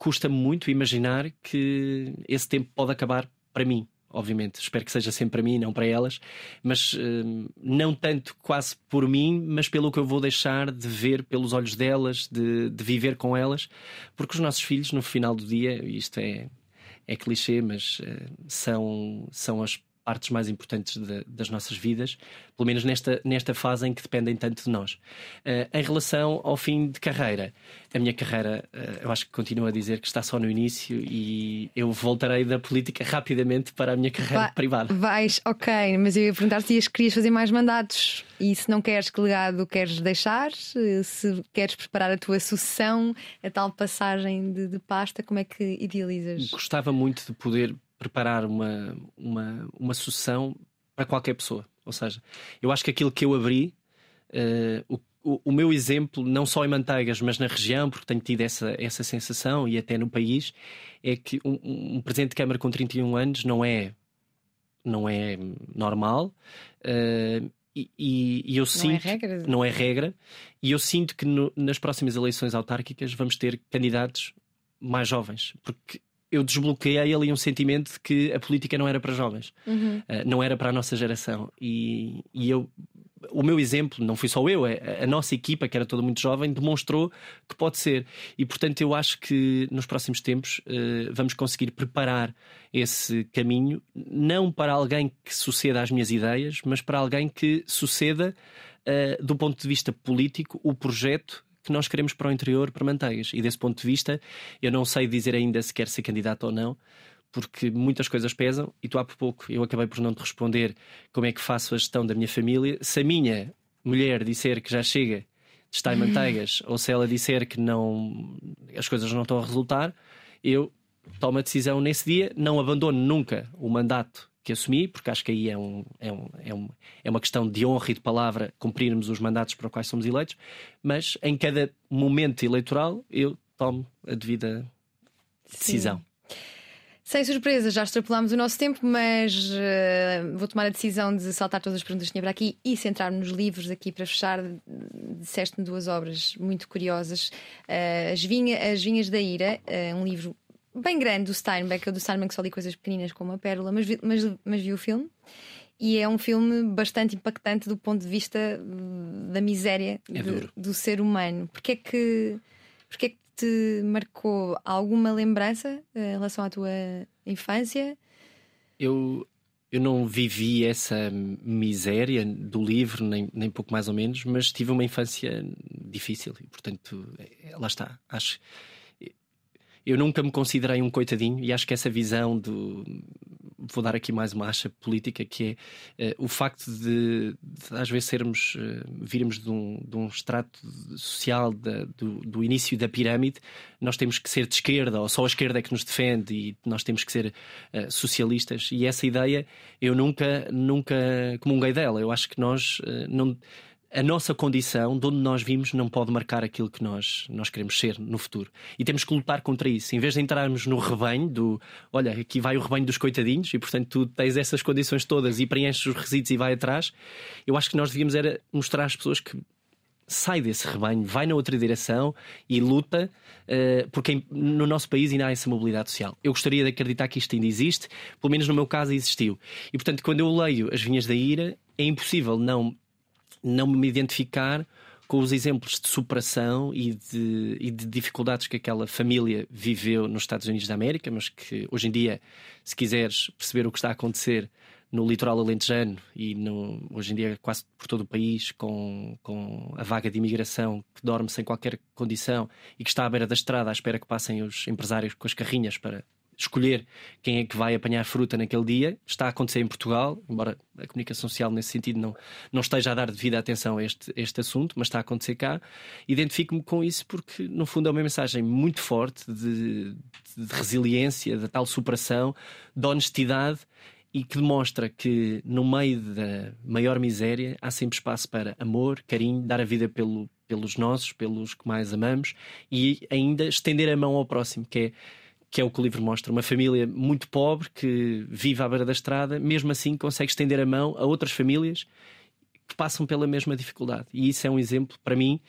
custa muito imaginar que esse tempo pode acabar para mim. Obviamente, espero que seja sempre para mim, não para elas, mas uh, não tanto quase por mim, mas pelo que eu vou deixar de ver pelos olhos delas, de, de viver com elas, porque os nossos filhos, no final do dia, isto é, é clichê, mas uh, são, são as partes mais importantes de, das nossas vidas, pelo menos nesta, nesta fase em que dependem tanto de nós. Uh, em relação ao fim de carreira, a minha carreira, uh, eu acho que continuo a dizer que está só no início e eu voltarei da política rapidamente para a minha carreira Vai, privada. Vais, ok, mas eu ia perguntar se querias fazer mais mandatos e se não queres, que legado queres deixar, se queres preparar a tua sucessão, a tal passagem de, de pasta, como é que idealizas? Gostava muito de poder preparar uma, uma, uma sucessão para qualquer pessoa. Ou seja, eu acho que aquilo que eu abri, uh, o o, meu exemplo, não só em Manteigas, mas na região, porque tenho tido essa, essa sensação e até no país, é que um, um presidente de Câmara com 31 anos não é, não é normal. Uh, e, e, eu não é sinto é regra. não é regra e eu sinto que no, nas próximas eleições autárquicas vamos ter candidatos mais jovens porque eu desbloqueei ali um sentimento de que a política não era para jovens uhum. uh, não era para a nossa geração e, e eu o meu exemplo, não fui só eu, é a nossa equipa, que era toda muito jovem, demonstrou que pode ser. E portanto, eu acho que nos próximos tempos uh, vamos conseguir preparar esse caminho, não para alguém que suceda às minhas ideias, mas para alguém que suceda, uh, do ponto de vista político, o projeto que nós queremos para o interior, para Manteigas. E desse ponto de vista, eu não sei dizer ainda se quer ser candidato ou não, porque muitas coisas pesam e tu há pouco eu acabei por não te responder como é que faço a gestão da minha família. Se a minha mulher disser que já chega de estar em manteigas ou se ela disser que não as coisas não estão a resultar, eu tomo a decisão nesse dia, não abandono nunca o mandato que assumi, porque acho que aí é, um, é, um, é, um, é uma questão de honra e de palavra cumprirmos os mandatos para os quais somos eleitos, mas em cada momento eleitoral eu tomo a devida decisão. Sim. Sem surpresa, já extrapolámos o nosso tempo, mas uh, vou tomar a decisão de saltar todas as perguntas que tinha para aqui e centrar-me nos livros aqui para fechar. Disseste-me duas obras muito curiosas. Uh, as, Vinha, as Vinhas da Ira, uh, um livro bem grande do Steinbeck. Eu do Steinbeck só li coisas pequeninas como a Pérola, mas vi, mas, mas vi o filme. E é um filme bastante impactante do ponto de vista da miséria é do, do, ser humano. Porque é que, porque é que te marcou alguma lembrança eh, em relação à tua infância? Eu, eu não vivi essa miséria do livro, nem, nem pouco mais ou menos, mas tive uma infância difícil e, portanto, é, lá está. Acho. Eu nunca me considerei um coitadinho e acho que essa visão do vou dar aqui mais uma acha política, que é uh, o facto de, de, às vezes sermos, uh, virmos de um, de um extrato social da, do, do, início da pirâmide, nós temos que ser de esquerda, ou só a esquerda é que nos defende, e nós temos que ser uh, socialistas. E essa ideia eu nunca, nunca comunguei dela. Eu acho que nós não a nossa condição, de onde nós vimos, não pode marcar aquilo que nós, nós queremos ser no futuro. E temos que lutar contra isso. Em vez de entrarmos no rebanho do olha, aqui vai o rebanho dos coitadinhos, e portanto tu tens essas condições todas e preenches os resíduos e vai atrás, eu acho que nós devíamos era mostrar às pessoas que sai desse rebanho, vai na outra direção e luta, uh, porque no nosso país ainda há essa mobilidade social. Eu gostaria de acreditar que isto ainda existe, pelo menos no meu caso existiu. E portanto, quando eu leio As Vinhas da Ira, é impossível não não me identificar com os exemplos de superação e de, e de, dificuldades que aquela família viveu nos Estados Unidos da América, mas que hoje em dia, se quiseres perceber o que está a acontecer no litoral alentejano e no, hoje em dia quase por todo o país, com, com a vaga de imigração que dorme sem qualquer condição e que está à beira da estrada à espera que passem os empresários com as carrinhas para escolher quem é que vai apanhar fruta naquele dia. Está a acontecer em Portugal, embora a comunicação social nesse sentido não, não esteja a dar devida atenção a este, este assunto, mas está a acontecer cá. Identifico-me com isso porque, no fundo, é uma mensagem muito forte de, de resiliência, da tal superação, de honestidade e que demonstra que no meio da maior miséria há sempre espaço para amor, carinho, dar a vida pelo, pelos nossos, pelos que mais amamos e ainda estender a mão ao próximo, que é que é o que o livro mostra. Uma família muito pobre que vive à beira da estrada, mesmo assim consegue estender a mão a outras famílias que passam pela mesma dificuldade. E isso é um exemplo, para mim,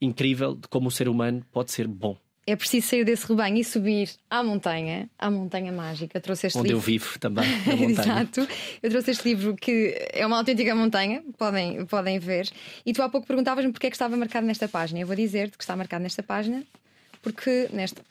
incrível de como o ser humano pode ser bom. É preciso sair desse rebanho e subir à montanha, à montanha mágica. Eu trouxe este Onde livro. eu vivo também, na montanha. Exato. Eu trouxe este livro que é uma autêntica montanha, podem, podem ver. E tu há pouco perguntavas-me porque é que estava marcado nesta página. Eu vou dizer-te que está marcado nesta página porque nesta,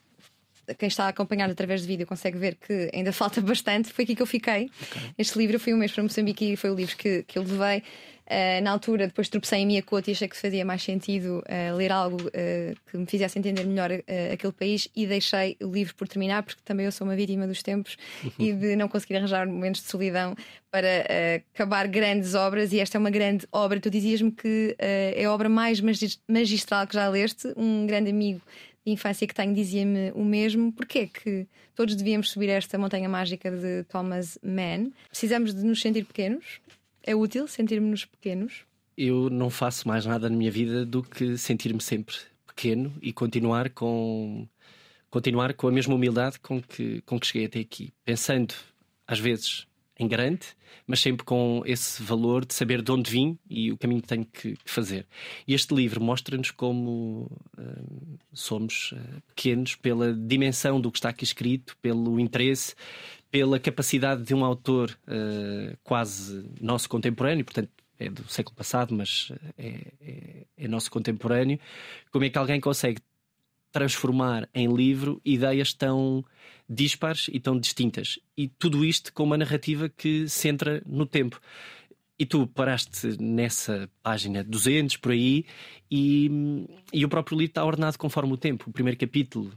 quem está a acompanhar através de vídeo consegue ver que ainda falta bastante. Foi aqui que eu fiquei. Okay. Este livro, fui um mês para Moçambique e foi o livro que, que eu levei. Uh, na altura, depois tropecei em minha cota e achei que fazia mais sentido uh, ler algo uh, que me fizesse entender melhor aquele país e deixei o livro por terminar, porque também eu sou uma vítima dos tempos e de não conseguir arranjar momentos de solidão para acabar grandes obras. E esta é uma grande obra. Tu dizias-me que é a obra mais magistral que já leste. Um grande amigo de infância que tenho dizia-me o mesmo. Porquê que todos devíamos subir esta montanha mágica de Thomas Mann? Precisamos de nos sentir pequenos? É útil sentirmos-nos pequenos? eu não faço mais nada na minha vida do que sentir-me sempre pequeno e continuar com continuar com a mesma humildade com que, com que cheguei até aqui, pensando às vezes em grande, mas sempre com esse valor de saber de onde vim e o caminho que tenho que fazer. E este livro mostra-nos como uh, somos uh, pequenos pela dimensão do que está aqui escrito, pelo interesse, pela capacidade de um autor uh, quase nosso contemporâneo, portanto. É do século passado, mas é, é, é nosso contemporâneo. Como é que alguém consegue transformar em livro ideias tão dispares e tão distintas. E tudo isto com uma narrativa que centra no tempo. E tu paraste nessa página 200 por aí, e, e o próprio livro está ordenado conforme o tempo. O primeiro capítulo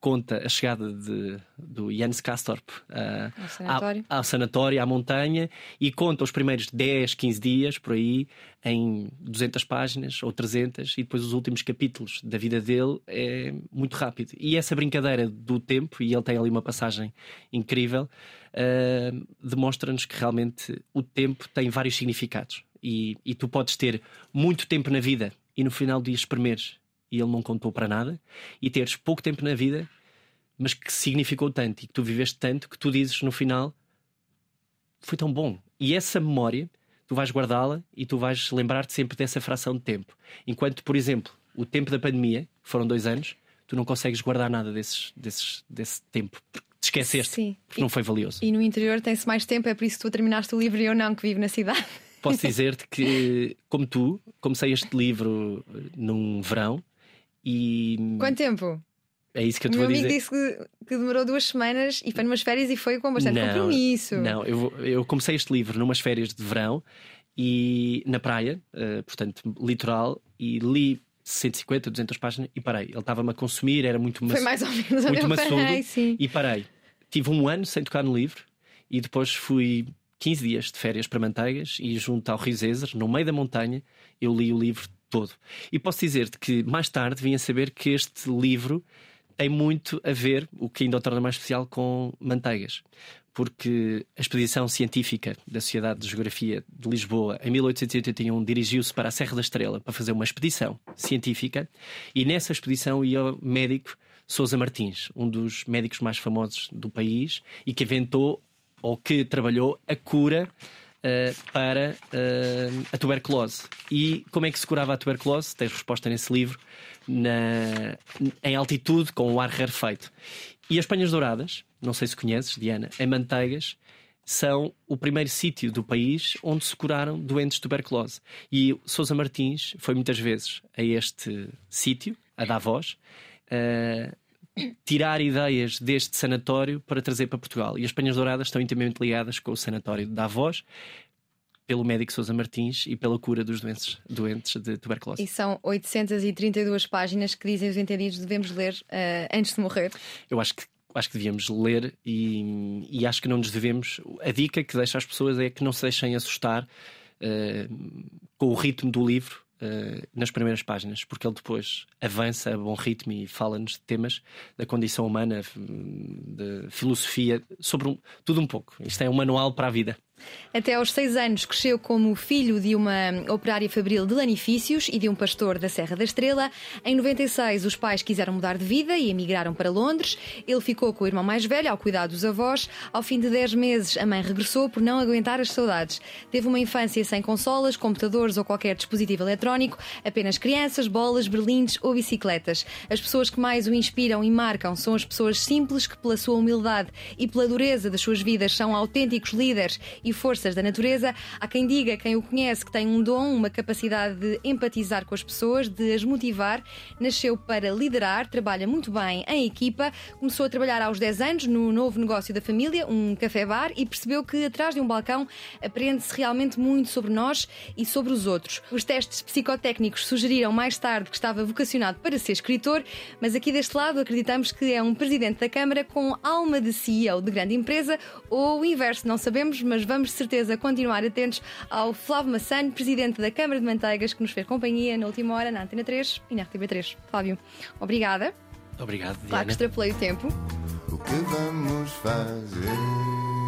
conta a chegada de, do Jens Kastorp uh, ao, sanatório. ao sanatório, à montanha, e conta os primeiros 10, 15 dias por aí, em 200 páginas ou 300, e depois os últimos capítulos da vida dele é muito rápido. E essa brincadeira do tempo, e ele tem ali uma passagem incrível, uh, demonstra-nos que realmente o tempo tem vários significados. E, e tu podes ter muito tempo na vida e no final do dia espremeres e ele não contou para nada, e teres pouco tempo na vida, mas que significou tanto e que tu viveste tanto que tu dizes no final foi tão bom. E essa memória tu vais guardá-la e tu vais lembrar-te sempre dessa fração de tempo. Enquanto, por exemplo, o tempo da pandemia, que foram dois anos, tu não consegues guardar nada desses, desses, desse tempo. Porque te esqueceste, Sim. porque e, não foi valioso. E no interior tem-se mais tempo, é por isso que tu terminaste o livro e eu não, que vivo na cidade. Posso dizer-te que, como tu, comecei este livro num verão e. Quanto tempo? É isso que eu te vou dizer. O meu amigo disse que, que, demorou duas semanas e foi numas férias e foi com bastante não, compromisso. Não, eu, eu comecei este livro numas férias de verão e na praia, uh, portanto, litoral, e li 150, 200 páginas e parei. Ele estava-me a consumir, era muito maçudo. Foi mais ou menos muito maçudo, parei, sim. E parei. Tive um ano sem tocar no livro e depois fui 15 dias de férias para Manteigas e junto ao Rio Zezer, no meio da montanha, eu li o livro todo. E posso dizer-te que mais tarde vim a saber que este livro tem muito a ver, o que ainda o torna mais especial, com manteigas. Porque a expedição científica da Sociedade de Geografia de Lisboa, em 1881, dirigiu-se para a Serra da Estrela para fazer uma expedição científica, e nessa expedição ia o médico Sousa Martins, um dos médicos mais famosos do país e que inventou ou que trabalhou a cura uh, para uh, a tuberculose. E como é que se curava a tuberculose? Tens resposta nesse livro, na, em altitude, com o ar rarefeito. E as Penhas Douradas, não sei se conheces, Diana, em Manteigas, são o primeiro sítio do país onde se curaram doentes de tuberculose. E Sousa Martins foi muitas vezes a este sítio, a dar voz, uh, tirar ideias deste sanatório para trazer para Portugal. E as Penhas Douradas estão intimamente ligadas com o sanatório da Avós, pelo médico Sousa Martins e pela cura dos doentes, doentes de tuberculose. E são 832 páginas que dizem os entendidos devemos ler uh, antes de morrer. Eu acho que acho que devíamos ler e, e, acho que não nos devemos. A dica que deixo às pessoas é que não se deixem assustar uh, com o ritmo do livro uh, nas primeiras páginas, porque ele depois avança a bom ritmo e fala-nos de temas da condição humana, de filosofia, sobre um, tudo um pouco. Isto é um manual para a vida. Até aos seis anos cresceu como filho de uma operária fabril de lanifícios e de um pastor da Serra da Estrela. Em 96, os pais quiseram mudar de vida e emigraram para Londres. Ele ficou com o irmão mais velho ao cuidar dos avós. Ao fim de dez meses, a mãe regressou por não aguentar as saudades. Teve uma infância sem consolas, computadores ou qualquer dispositivo eletrónico, apenas crianças, bolas, berlindes ou bicicletas. As pessoas que mais o inspiram e marcam são as pessoas simples que, pela sua humildade e pela dureza das suas vidas, são autênticos líderes e e forças da natureza. Há quem diga, quem o conhece, que tem um dom, uma capacidade de empatizar com as pessoas, de as motivar. Nasceu para liderar, trabalha muito bem em equipa. Começou a trabalhar aos 10 anos no novo negócio da família, um café-bar, e percebeu que atrás de um balcão aprende-se realmente muito sobre nós e sobre os outros. Os testes psicotécnicos sugeriram mais tarde que estava vocacionado para ser escritor, mas aqui deste lado acreditamos que é um presidente da Câmara com alma de CEO de grande empresa ou o inverso, não sabemos, mas vamos vamos de certeza continuar atentos ao Flávio Massano, presidente da Câmara de Manteigas, que nos fez companhia na última hora na Antena 3 e na RTV3. Flávio, obrigada. Obrigado, Diana. Claro que extrapolei o tempo. O que vamos fazer?